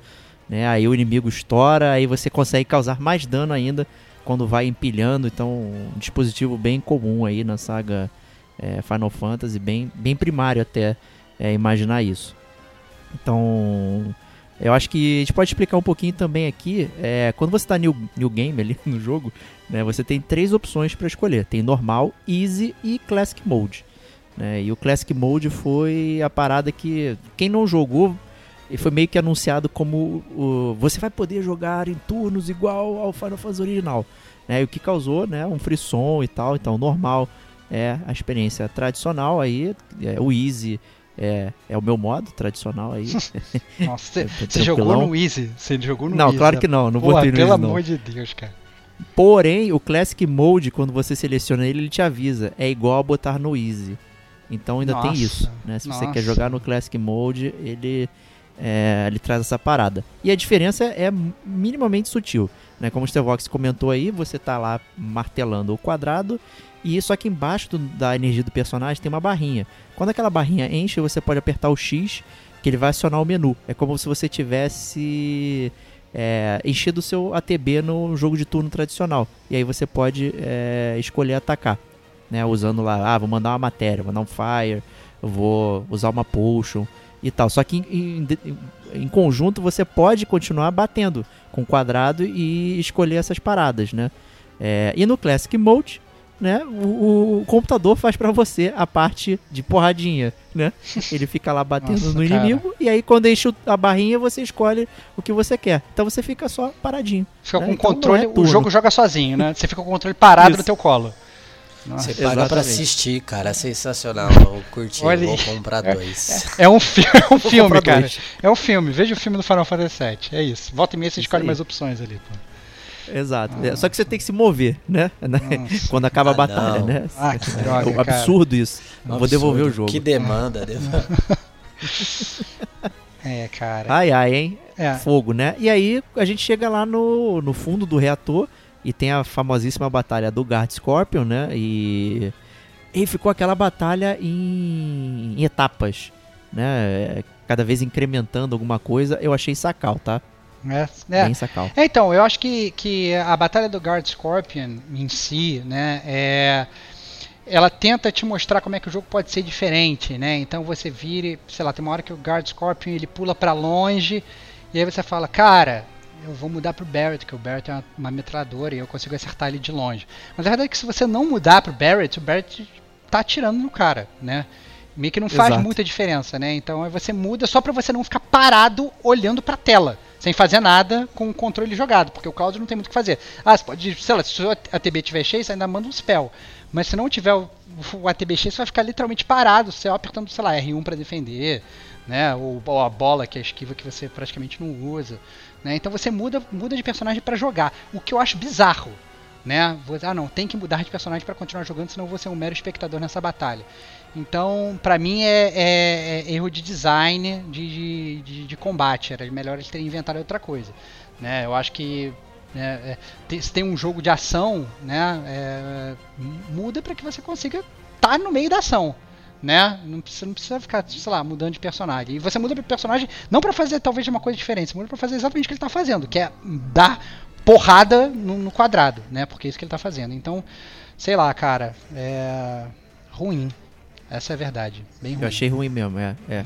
né? Aí o inimigo estoura, aí você consegue causar mais dano ainda quando vai empilhando. Então, um dispositivo bem comum aí na saga é, Final Fantasy, bem, bem primário até é, imaginar isso. Então, eu acho que a gente pode explicar um pouquinho também aqui. É, quando você está new, new game ali no jogo, né, você tem três opções para escolher: tem normal, easy e classic mode. Né, e o classic mode foi a parada que quem não jogou e foi meio que anunciado como o, você vai poder jogar em turnos igual ao Final Fantasy original. Né, o que causou né, um frisson e tal. Então, normal é a experiência tradicional, aí é, o easy é, é o meu modo tradicional aí. Nossa, é, você, jogou no Easy? Você jogou no não, Easy? Não, claro que não, não Porra, botei no pelo Easy, amor de Deus, cara. Porém, o Classic Mode, quando você seleciona ele, ele te avisa. É igual a botar no Easy. Então ainda nossa, tem isso, né? Se nossa. você quer jogar no Classic Mode, ele, é, ele traz essa parada. E a diferença é minimamente sutil. Né? Como o Stevox comentou aí, você tá lá martelando o quadrado e só que embaixo do, da energia do personagem tem uma barrinha. Quando aquela barrinha enche, você pode apertar o X, que ele vai acionar o menu. É como se você tivesse é, enchido o seu ATB no jogo de turno tradicional. E aí você pode é, escolher atacar. Né, usando lá, ah, vou mandar uma matéria, vou mandar um fire, vou usar uma potion e tal. Só que em, em, em, conjunto você pode continuar batendo com quadrado e escolher essas paradas, né? É, e no Classic Mode, né, o, o computador faz para você a parte de porradinha, né? Ele fica lá batendo Nossa, no inimigo cara. e aí quando enche a barrinha você escolhe o que você quer. Então você fica só paradinho. Fica né? com então, controle, é o jogo joga sozinho, né? Você fica com o controle parado Isso. no teu colo. Nossa, você paga exatamente. pra assistir, cara. É sensacional. Eu curti, Olha, vou comprar é, dois. É, é um, fi é um filme, cara. Dois. É um filme. Veja o filme do Final Fantasy VII. É isso. Volta e meia você isso escolhe aí. mais opções ali, pô. Exato. Ah. Só que você tem que se mover, né? Nossa. Quando acaba ah, a batalha, não. né? Ah, que droga, é um absurdo isso. Não vou devolver o jogo. Que demanda. é, cara. Ai, ai, hein? É. Fogo, né? E aí a gente chega lá no, no fundo do reator e tem a famosíssima batalha do Guard Scorpion, né? E, e ficou aquela batalha em, em etapas, né? Cada vez incrementando alguma coisa. Eu achei sacal, tá? É, é. Bem sacal. É, então, eu acho que, que a batalha do Guard Scorpion em si, né? É ela tenta te mostrar como é que o jogo pode ser diferente, né? Então você vira, sei lá, tem uma hora que o Guard Scorpion ele pula para longe e aí você fala, cara, eu vou mudar pro Barrett, que o Barrett é uma, uma metralhadora e eu consigo acertar ele de longe. Mas a verdade é que se você não mudar pro Barrett, o Barrett tá atirando no cara, né? Meio que não faz Exato. muita diferença, né? Então você muda só para você não ficar parado olhando para a tela, sem fazer nada com o controle jogado, porque o Cloud não tem muito o que fazer. Ah, você pode, sei lá, se o ATB tiver cheio, você ainda manda um spell. Mas se não tiver o, o ATB cheio, você vai ficar literalmente parado, você apertando, sei lá, R1 para defender, né? Ou, ou, a bola, que é a esquiva que você praticamente não usa. Né? Então você muda, muda de personagem para jogar, o que eu acho bizarro. Né? Ah, não, tem que mudar de personagem para continuar jogando, senão eu vou ser um mero espectador nessa batalha. Então, pra mim é, é, é erro de design de, de, de, combate. Era melhor eles terem inventado outra coisa. Né? Eu acho que né, é, se tem um jogo de ação, né, é, muda para que você consiga estar tá no meio da ação né? Não precisa, não precisa ficar, sei lá, mudando de personagem. E você muda de personagem não para fazer talvez uma coisa diferente, você muda para fazer exatamente o que ele tá fazendo, que é dar porrada no, no, quadrado, né? Porque é isso que ele tá fazendo. Então, sei lá, cara, é ruim. Essa é a verdade. Bem ruim. Eu achei ruim mesmo, é. é.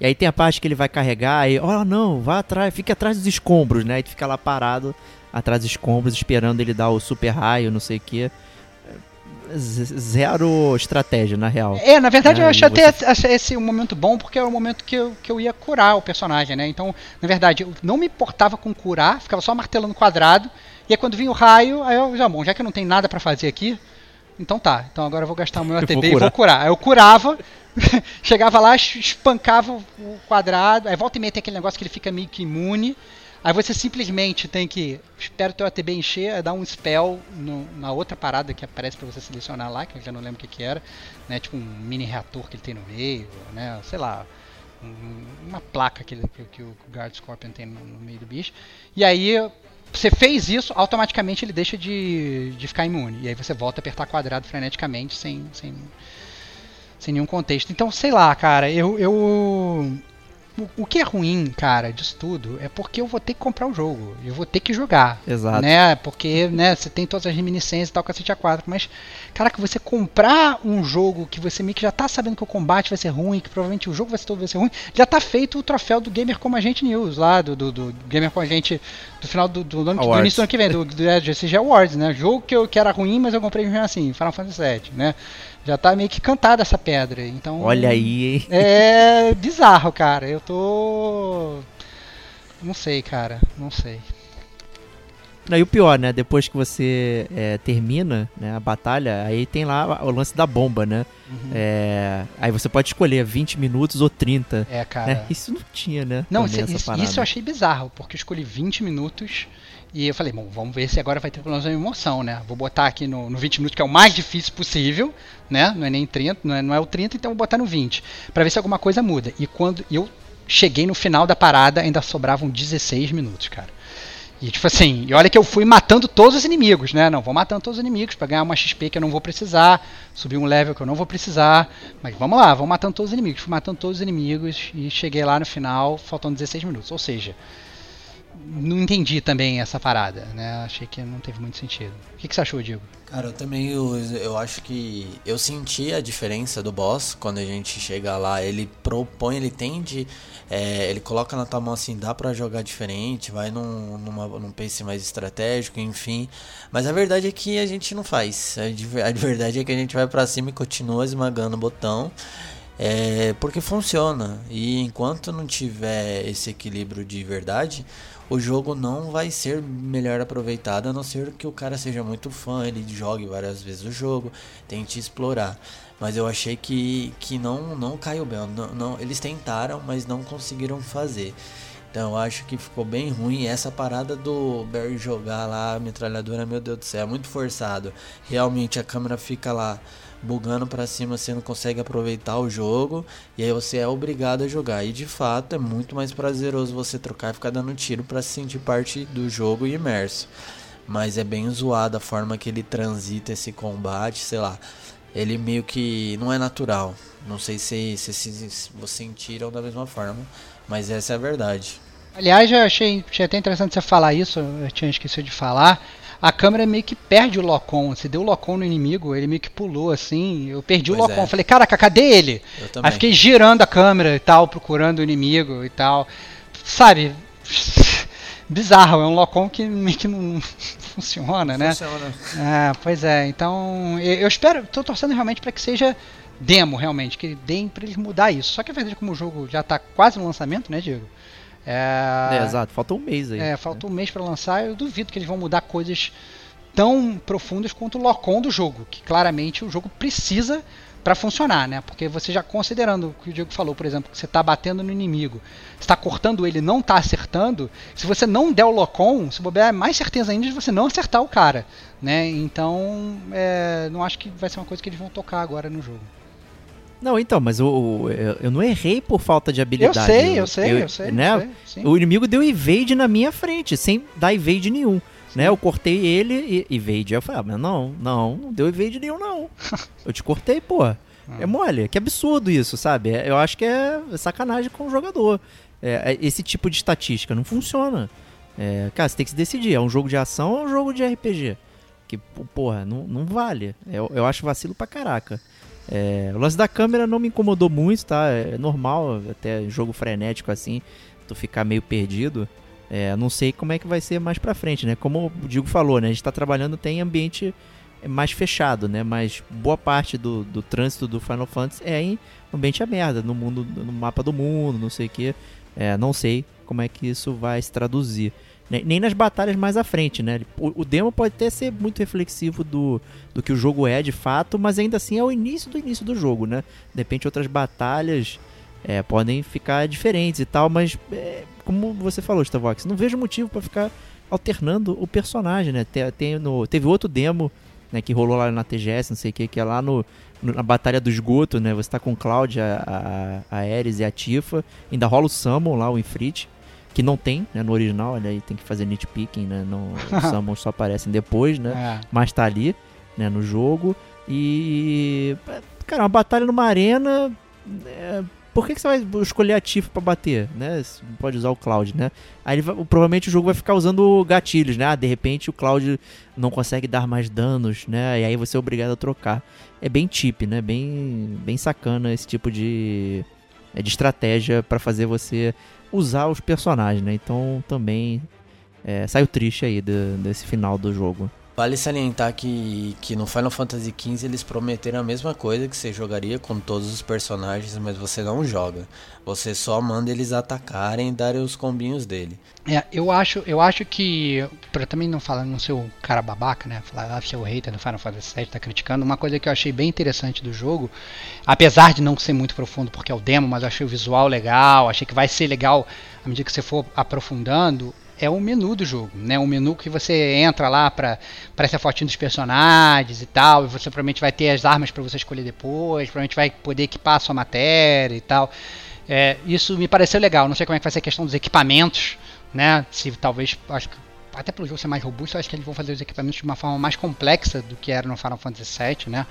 E aí tem a parte que ele vai carregar e, oh não, vá atrás, fica atrás dos escombros, né? E tu fica lá parado atrás dos escombros, esperando ele dar o super raio, não sei o que zero estratégia, na real. É, na verdade é, eu achei você... até esse um momento bom, porque era o momento que eu, que eu ia curar o personagem, né? Então, na verdade, eu não me importava com curar, ficava só martelando quadrado, e aí quando vinha o raio, aí eu já, bom, já que não tem nada para fazer aqui, então tá, então agora eu vou gastar o meu ATB e vou curar. Aí eu curava, chegava lá, espancava o quadrado, aí volta e meia tem aquele negócio que ele fica meio que imune, Aí você simplesmente tem que espera o teu ATB encher, dar um spell no, na outra parada que aparece para você selecionar lá, que eu já não lembro o que, que era, né? Tipo um mini reator que ele tem no meio, né? Sei lá, um, uma placa que, que, que, o Guard Scorpion tem no, no, meio do bicho. E aí você fez isso, automaticamente ele deixa de, de ficar imune. E aí você volta a apertar quadrado freneticamente sem, sem, sem nenhum contexto. Então, sei lá, cara, eu, eu o que é ruim, cara, disso tudo, é porque eu vou ter que comprar o jogo. Eu vou ter que jogar. Exato. Né? Porque, né, você tem todas as reminiscências e tal, cacete A4. Mas, caraca, você comprar um jogo que você meio que já tá sabendo que o combate vai ser ruim, que provavelmente o jogo vai ser todo vai ser ruim, já tá feito o troféu do Gamer Como a Gente News, lá, do, do, do Gamer Como a Gente, do final do, do, ano, do início do ano que vem, do, do, do Awards, né? Jogo que, eu, que era ruim, mas eu comprei assim, Final Fantasy VII, né? Já tá meio que cantada essa pedra. Então. Olha aí, hein? É bizarro, cara. Eu tô. Não sei, cara. Não sei. E o pior, né? Depois que você é, termina né, a batalha, aí tem lá o lance da bomba, né? Uhum. É, aí você pode escolher 20 minutos ou 30. É, cara. Né? Isso não tinha, né? Não, isso, isso, eu achei bizarro, porque eu escolhi 20 minutos e eu falei, bom, vamos ver se agora vai ter pelo menos uma emoção, né? Vou botar aqui no, no 20 minutos, que é o mais difícil possível, né? Não é nem 30, não é, não é o 30, então vou botar no 20. para ver se alguma coisa muda. E quando eu cheguei no final da parada, ainda sobravam 16 minutos, cara. E tipo assim, e olha que eu fui matando todos os inimigos, né? Não, vou matando todos os inimigos para ganhar uma XP que eu não vou precisar, subir um level que eu não vou precisar. Mas vamos lá, vou matando todos os inimigos. Fui matando todos os inimigos e cheguei lá no final, faltando 16 minutos. Ou seja, não entendi também essa parada, né? Achei que não teve muito sentido. O que, que você achou, Diego? Cara, eu também eu, eu acho que eu senti a diferença do boss quando a gente chega lá. Ele propõe, ele tende, é, ele coloca na tua mão assim, dá pra jogar diferente, vai num, numa, num pace mais estratégico, enfim. Mas a verdade é que a gente não faz. A, a verdade é que a gente vai para cima e continua esmagando o botão. É, porque funciona. E enquanto não tiver esse equilíbrio de verdade, o jogo não vai ser melhor aproveitado, a não ser que o cara seja muito fã, ele jogue várias vezes o jogo, tente explorar. Mas eu achei que, que não, não caiu bem. Não, não, eles tentaram, mas não conseguiram fazer. Então eu acho que ficou bem ruim. Essa parada do Barry jogar lá a metralhadora, meu Deus do céu, é muito forçado. Realmente a câmera fica lá bugando para cima, você não consegue aproveitar o jogo e aí você é obrigado a jogar. E de fato é muito mais prazeroso você trocar e ficar dando tiro para se sentir parte do jogo e imerso. Mas é bem zoado a forma que ele transita esse combate, sei lá. Ele meio que não é natural. Não sei se, se, se, se vocês sentiram da mesma forma, mas essa é a verdade. Aliás, eu achei, achei até interessante você falar isso, eu tinha esquecido de falar a câmera meio que perde o Locom. Você deu o Locom no inimigo, ele meio que pulou assim. Eu perdi pois o Locom. É. Falei, caraca, cadê ele? Aí fiquei girando a câmera e tal, procurando o inimigo e tal. Sabe? Bizarro, é um Locom que meio que não funciona, né? Funciona. É, pois é, então eu espero, tô torcendo realmente para que seja demo, realmente, que deem para eles mudar isso. Só que a verdade como o jogo já tá quase no lançamento, né, Diego? É, é exato, falta um mês aí. É, falta né? um mês para lançar. Eu duvido que eles vão mudar coisas tão profundas quanto o locom do jogo, que claramente o jogo precisa para funcionar, né? Porque você já considerando o que o Diego falou, por exemplo, que você está batendo no inimigo, está cortando ele, não está acertando, se você não der o locom, se bobear, é mais certeza ainda de você não acertar o cara, né? Então, é, não acho que vai ser uma coisa que eles vão tocar agora no jogo. Não, então, mas eu, eu, eu, não errei por falta de habilidade. Eu sei, eu, eu sei, eu, eu sei. Né? sei o inimigo deu evade na minha frente, sem dar evade nenhum. Né? Eu cortei ele e evade. Eu falei, ah, mas não, não, não deu evade nenhum, não. eu te cortei, pô. É ah. mole, que absurdo isso, sabe? Eu acho que é sacanagem com o jogador. É, é, esse tipo de estatística não funciona. É, cara, você tem que se decidir. É um jogo de ação ou é um jogo de RPG? Que, porra, não, não vale. Eu, eu acho vacilo pra caraca. É, o lance da câmera não me incomodou muito, tá? É normal, até jogo frenético assim, tu ficar meio perdido. É, não sei como é que vai ser mais pra frente, né? Como o Diego falou, né? A gente tá trabalhando tem ambiente mais fechado, né? Mas boa parte do, do trânsito do Final Fantasy é em ambiente aberto, no mundo, no mapa do mundo, não sei o que. É, não sei como é que isso vai se traduzir nem nas batalhas mais à frente, né? O, o, demo pode até ser muito reflexivo do, do que o jogo é de fato, mas ainda assim é o início do início do jogo, né? De repente outras batalhas é, podem ficar diferentes e tal, mas é, como você falou, Stavox, não vejo motivo para ficar alternando o personagem, né? Tem, tem no, teve outro demo né, que rolou lá na TGS, não sei o que, que é lá no, na Batalha do Esgoto, né? Você tá com Cláudia, a, a, a Ares e a Tifa, ainda rola o Summon lá, o Ifrit que não tem né, no original, olha aí tem que fazer nitpicking, né? No, os summons só aparecem depois, né? É. Mas tá ali, né, no jogo. E. Cara, uma batalha numa arena. É, por que, que você vai escolher a Tifa pra bater, né? Você pode usar o Cloud, né? Aí vai, provavelmente o jogo vai ficar usando gatilhos, né? Ah, de repente o Cloud não consegue dar mais danos, né? E aí você é obrigado a trocar. É bem tip, né? Bem, bem sacana esse tipo de, é, de estratégia para fazer você usar os personagens, né? Então também é, saiu triste aí do, desse final do jogo. Vale salientar que, que no Final Fantasy XV eles prometeram a mesma coisa que você jogaria com todos os personagens, mas você não joga. Você só manda eles atacarem e darem os combinhos dele. É, eu acho, eu acho que, para também não falar, não ser o cara babaca, né? Falar, ah, ser o hater do Final Fantasy VII, tá criticando, uma coisa que eu achei bem interessante do jogo, apesar de não ser muito profundo porque é o demo, mas eu achei o visual legal, achei que vai ser legal à medida que você for aprofundando, é o menu do jogo, né? O menu que você entra lá para aparece a fotinho dos personagens e tal, e você provavelmente vai ter as armas para você escolher depois, provavelmente vai poder equipar a sua matéria e tal. É, isso me pareceu legal. Não sei como é que vai ser a questão dos equipamentos, né? Se talvez acho que até pelo jogo ser mais robusto, eu acho que eles vão fazer os equipamentos de uma forma mais complexa do que era no Final Fantasy VII, né?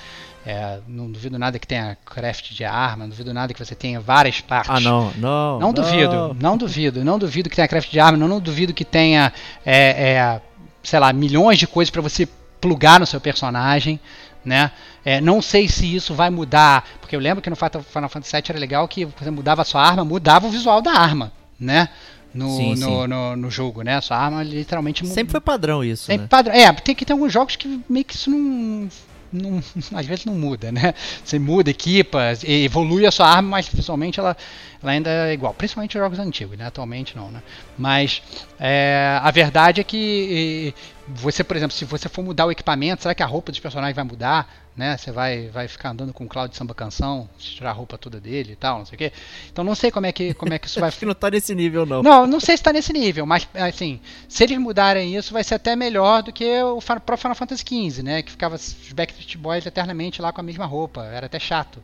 É, não duvido nada que tenha craft de arma, não duvido nada que você tenha várias partes. Ah, não, não. Não duvido, não duvido, não duvido que tenha craft de arma, não, não duvido que tenha, é, é, sei lá, milhões de coisas para você plugar no seu personagem, né? É, não sei se isso vai mudar, porque eu lembro que no Final Fantasy VII era legal que você mudava a sua arma, mudava o visual da arma, né? No, Sim, no, sim. no, no jogo, né? Sua arma literalmente Sempre foi padrão isso, Sempre né? padrão. É, tem que ter alguns jogos que meio que isso não. não- às vezes não muda, né? Você muda, equipa, evolui a sua arma, mas visualmente ela, ela ainda é igual. Principalmente os jogos antigos, né? Atualmente não, né? Mas é, a verdade é que você, por exemplo, se você for mudar o equipamento, será que a roupa dos personagens vai mudar? Né? Você vai, vai ficar andando com o Cloud Samba Canção, tirar a roupa toda dele e tal, não sei o quê. Então não sei como é que, como é que isso vai Acho que não tá nesse nível, não. não, não sei se está nesse nível, mas assim, se eles mudarem isso, vai ser até melhor do que o próprio Final Fantasy XV, né? Que ficava os Backstreet Boys eternamente lá com a mesma roupa. Era até chato,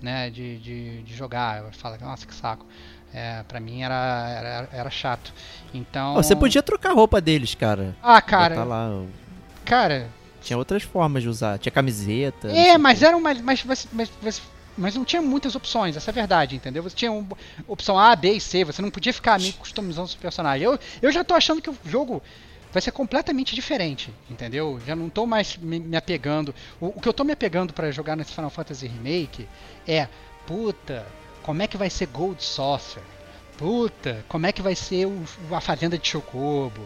né? De, de, de jogar. Eu falo, nossa, que saco. É, pra mim era, era, era chato. Então. Você podia trocar a roupa deles, cara. Ah, cara. Botar lá. Cara. Tinha outras formas de usar. Tinha camiseta. É, mas era uma. Mas, você- mas, você- mas não tinha muitas opções, essa é a verdade, entendeu? Você tinha um- opção A, B e C, você não podia ficar meio customizando o seu personagem. Eu, eu já tô achando que o jogo vai ser completamente diferente, entendeu? Já não tô mais me, me apegando. O, o que eu tô me apegando pra jogar nesse Final Fantasy Remake é, puta, como é que vai ser Gold Saucer? Puta, como é que vai ser o- a fazenda de Chocobo?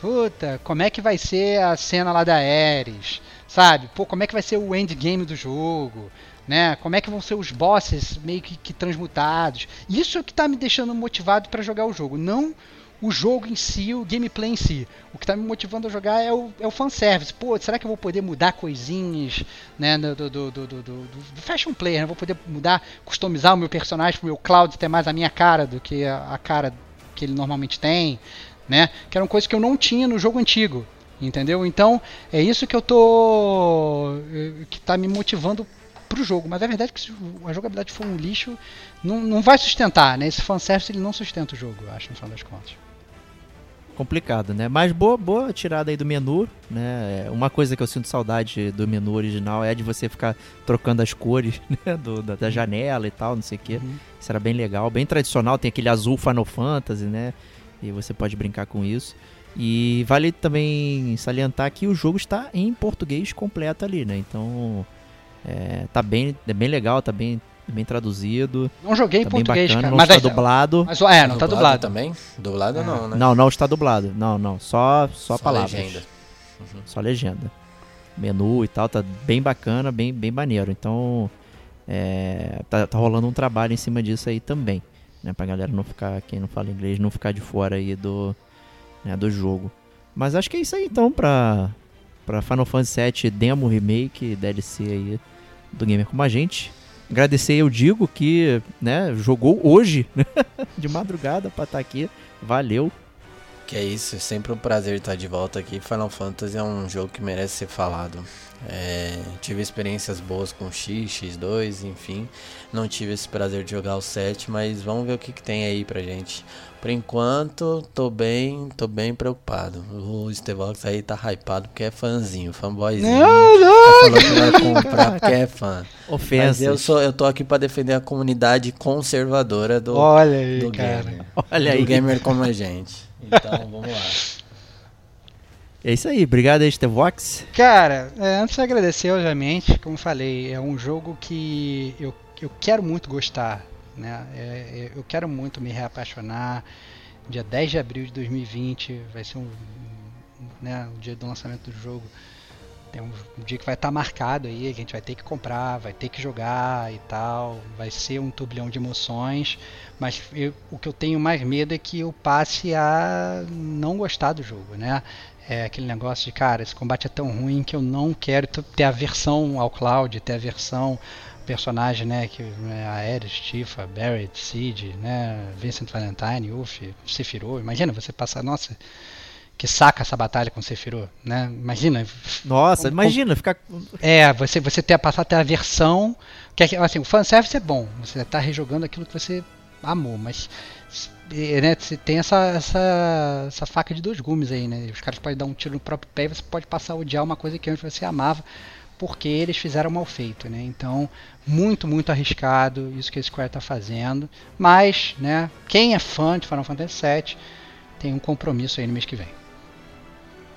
Puta, como é que vai ser a cena lá da Ares? Sabe? Pô, como é que vai ser o endgame do jogo? Né? Como é que vão ser os bosses meio que, que transmutados? Isso é o que tá me deixando motivado para jogar o jogo, não o jogo em si, o gameplay em si. O que tá me motivando a jogar é o, é o fanservice. Pô, será que eu vou poder mudar coisinhas né, do, do, do, do, do, fashion player? Né? Vou poder mudar, customizar o meu personagem pro meu Cloud ter mais a minha cara do que a, a cara que ele normalmente tem, né? Que eram coisas que eu não tinha no jogo antigo, entendeu? Então, é isso que eu tô eh, que tá me motivando pro jogo, mas a verdade é que se a jogabilidade for um lixo, não, não vai sustentar, né? Esse fanservice ele não sustenta o jogo, eu acho, no final das contas. Complicado, né? Mas boa, boa tirada aí do menu, né? É, Uma coisa que eu sinto saudade do menu original é de você ficar trocando as cores né? do- da, da janela e tal, não sei o quê. Uhum. Isso era bem legal, bem tradicional. Tem aquele azul Final Fantasy, né? E você pode brincar com isso. E vale também salientar que o jogo está em português completo ali, né? Então é, tá bem, é bem legal, tá bem, bem traduzido, Não joguei em tá bem português, bacana, cara. não Mas, está a- dublado. mas é, não tá dublado. também? Dublado É. não, né? Não, não está dublado. Não, não, só só, Só palavras. legenda. Só legenda. Menu e tal, tá bem bacana, bem, bem maneiro. Então, é, tá, tá rolando um trabalho em cima disso aí também. Né, pra galera não ficar, quem não fala inglês, não ficar de fora aí do, né, do jogo. Mas acho que é isso aí então pra, pra Final Fantasy VII Demo Remake, DLC aí do Gamer Como a Gente. Agradecer eu digo que né, jogou hoje, de madrugada pra estar aqui. Valeu. Que é isso, é sempre um prazer estar de volta aqui. Final Fantasy é um jogo que merece ser falado. É, tive experiências boas com X, X2, enfim. Não tive esse prazer de jogar o 7, mas vamos ver o que, que tem aí pra gente. Por enquanto, tô bem, tô bem preocupado. O Stevox aí tá hypado porque é fãzinho, fanboyzinho. Não, não! Falou que vai comprar porque é fã. Mas Ofensas. eu, sou, eu tô aqui pra defender a comunidade conservadora do, Olha aí, do cara. gamer. Olha do aí. gamer como a gente. Então, vamos lá. É isso aí. Obrigado aí, Stevox. Cara, é, antes de agradecer, obviamente, como falei, é um jogo que eu, eu quero muito gostar. Né? É, é, eu quero muito me reapaixonar. Dia 10 de abril de 2020 vai ser um, né, o dia do lançamento do jogo. Tem um, um dia que vai estar marcado aí, a gente vai ter que comprar, vai ter que jogar e tal. Vai ser um turbilhão de emoções. Mas eu- o que eu tenho mais medo é que eu passe a não gostar do jogo, né? É aquele negócio de, cara, esse combate é tão ruim que eu não quero ter aversão ao Cloud, ter aversão ao personagem, né, que né, a Ares, Tifa, Barrett, Sid, né, Vincent Valentine, Uff, Sephiroth. Imagina você passar, nossa, que saca essa batalha com Sephiroth, né? Imagina, Nossa, imagina ficar. é, você, você ter, passar a ter a versão. Que, é que, assim, o fanservice é bom. Você está rejogando aquilo que você amor, mas né, você tem essa, essa, essa faca de dois gumes aí, né? Os caras podem dar um tiro no próprio pé e você pode passar a odiar uma coisa que antes você amava porque eles fizeram mal feito, né? Então, muito, muito arriscado isso que a Square está fazendo. Mas, né, quem é fã de Final Fantasy VII tem um compromisso aí no mês que vem.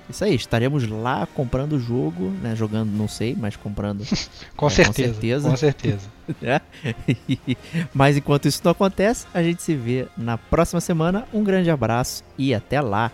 Isso aí, estaremos lá comprando o jogo, né? Jogando, não sei, mas comprando. com, é, certeza, com certeza. Com certeza. é? mas enquanto isso não acontece, a gente se vê na próxima semana. Um grande abraço e até lá.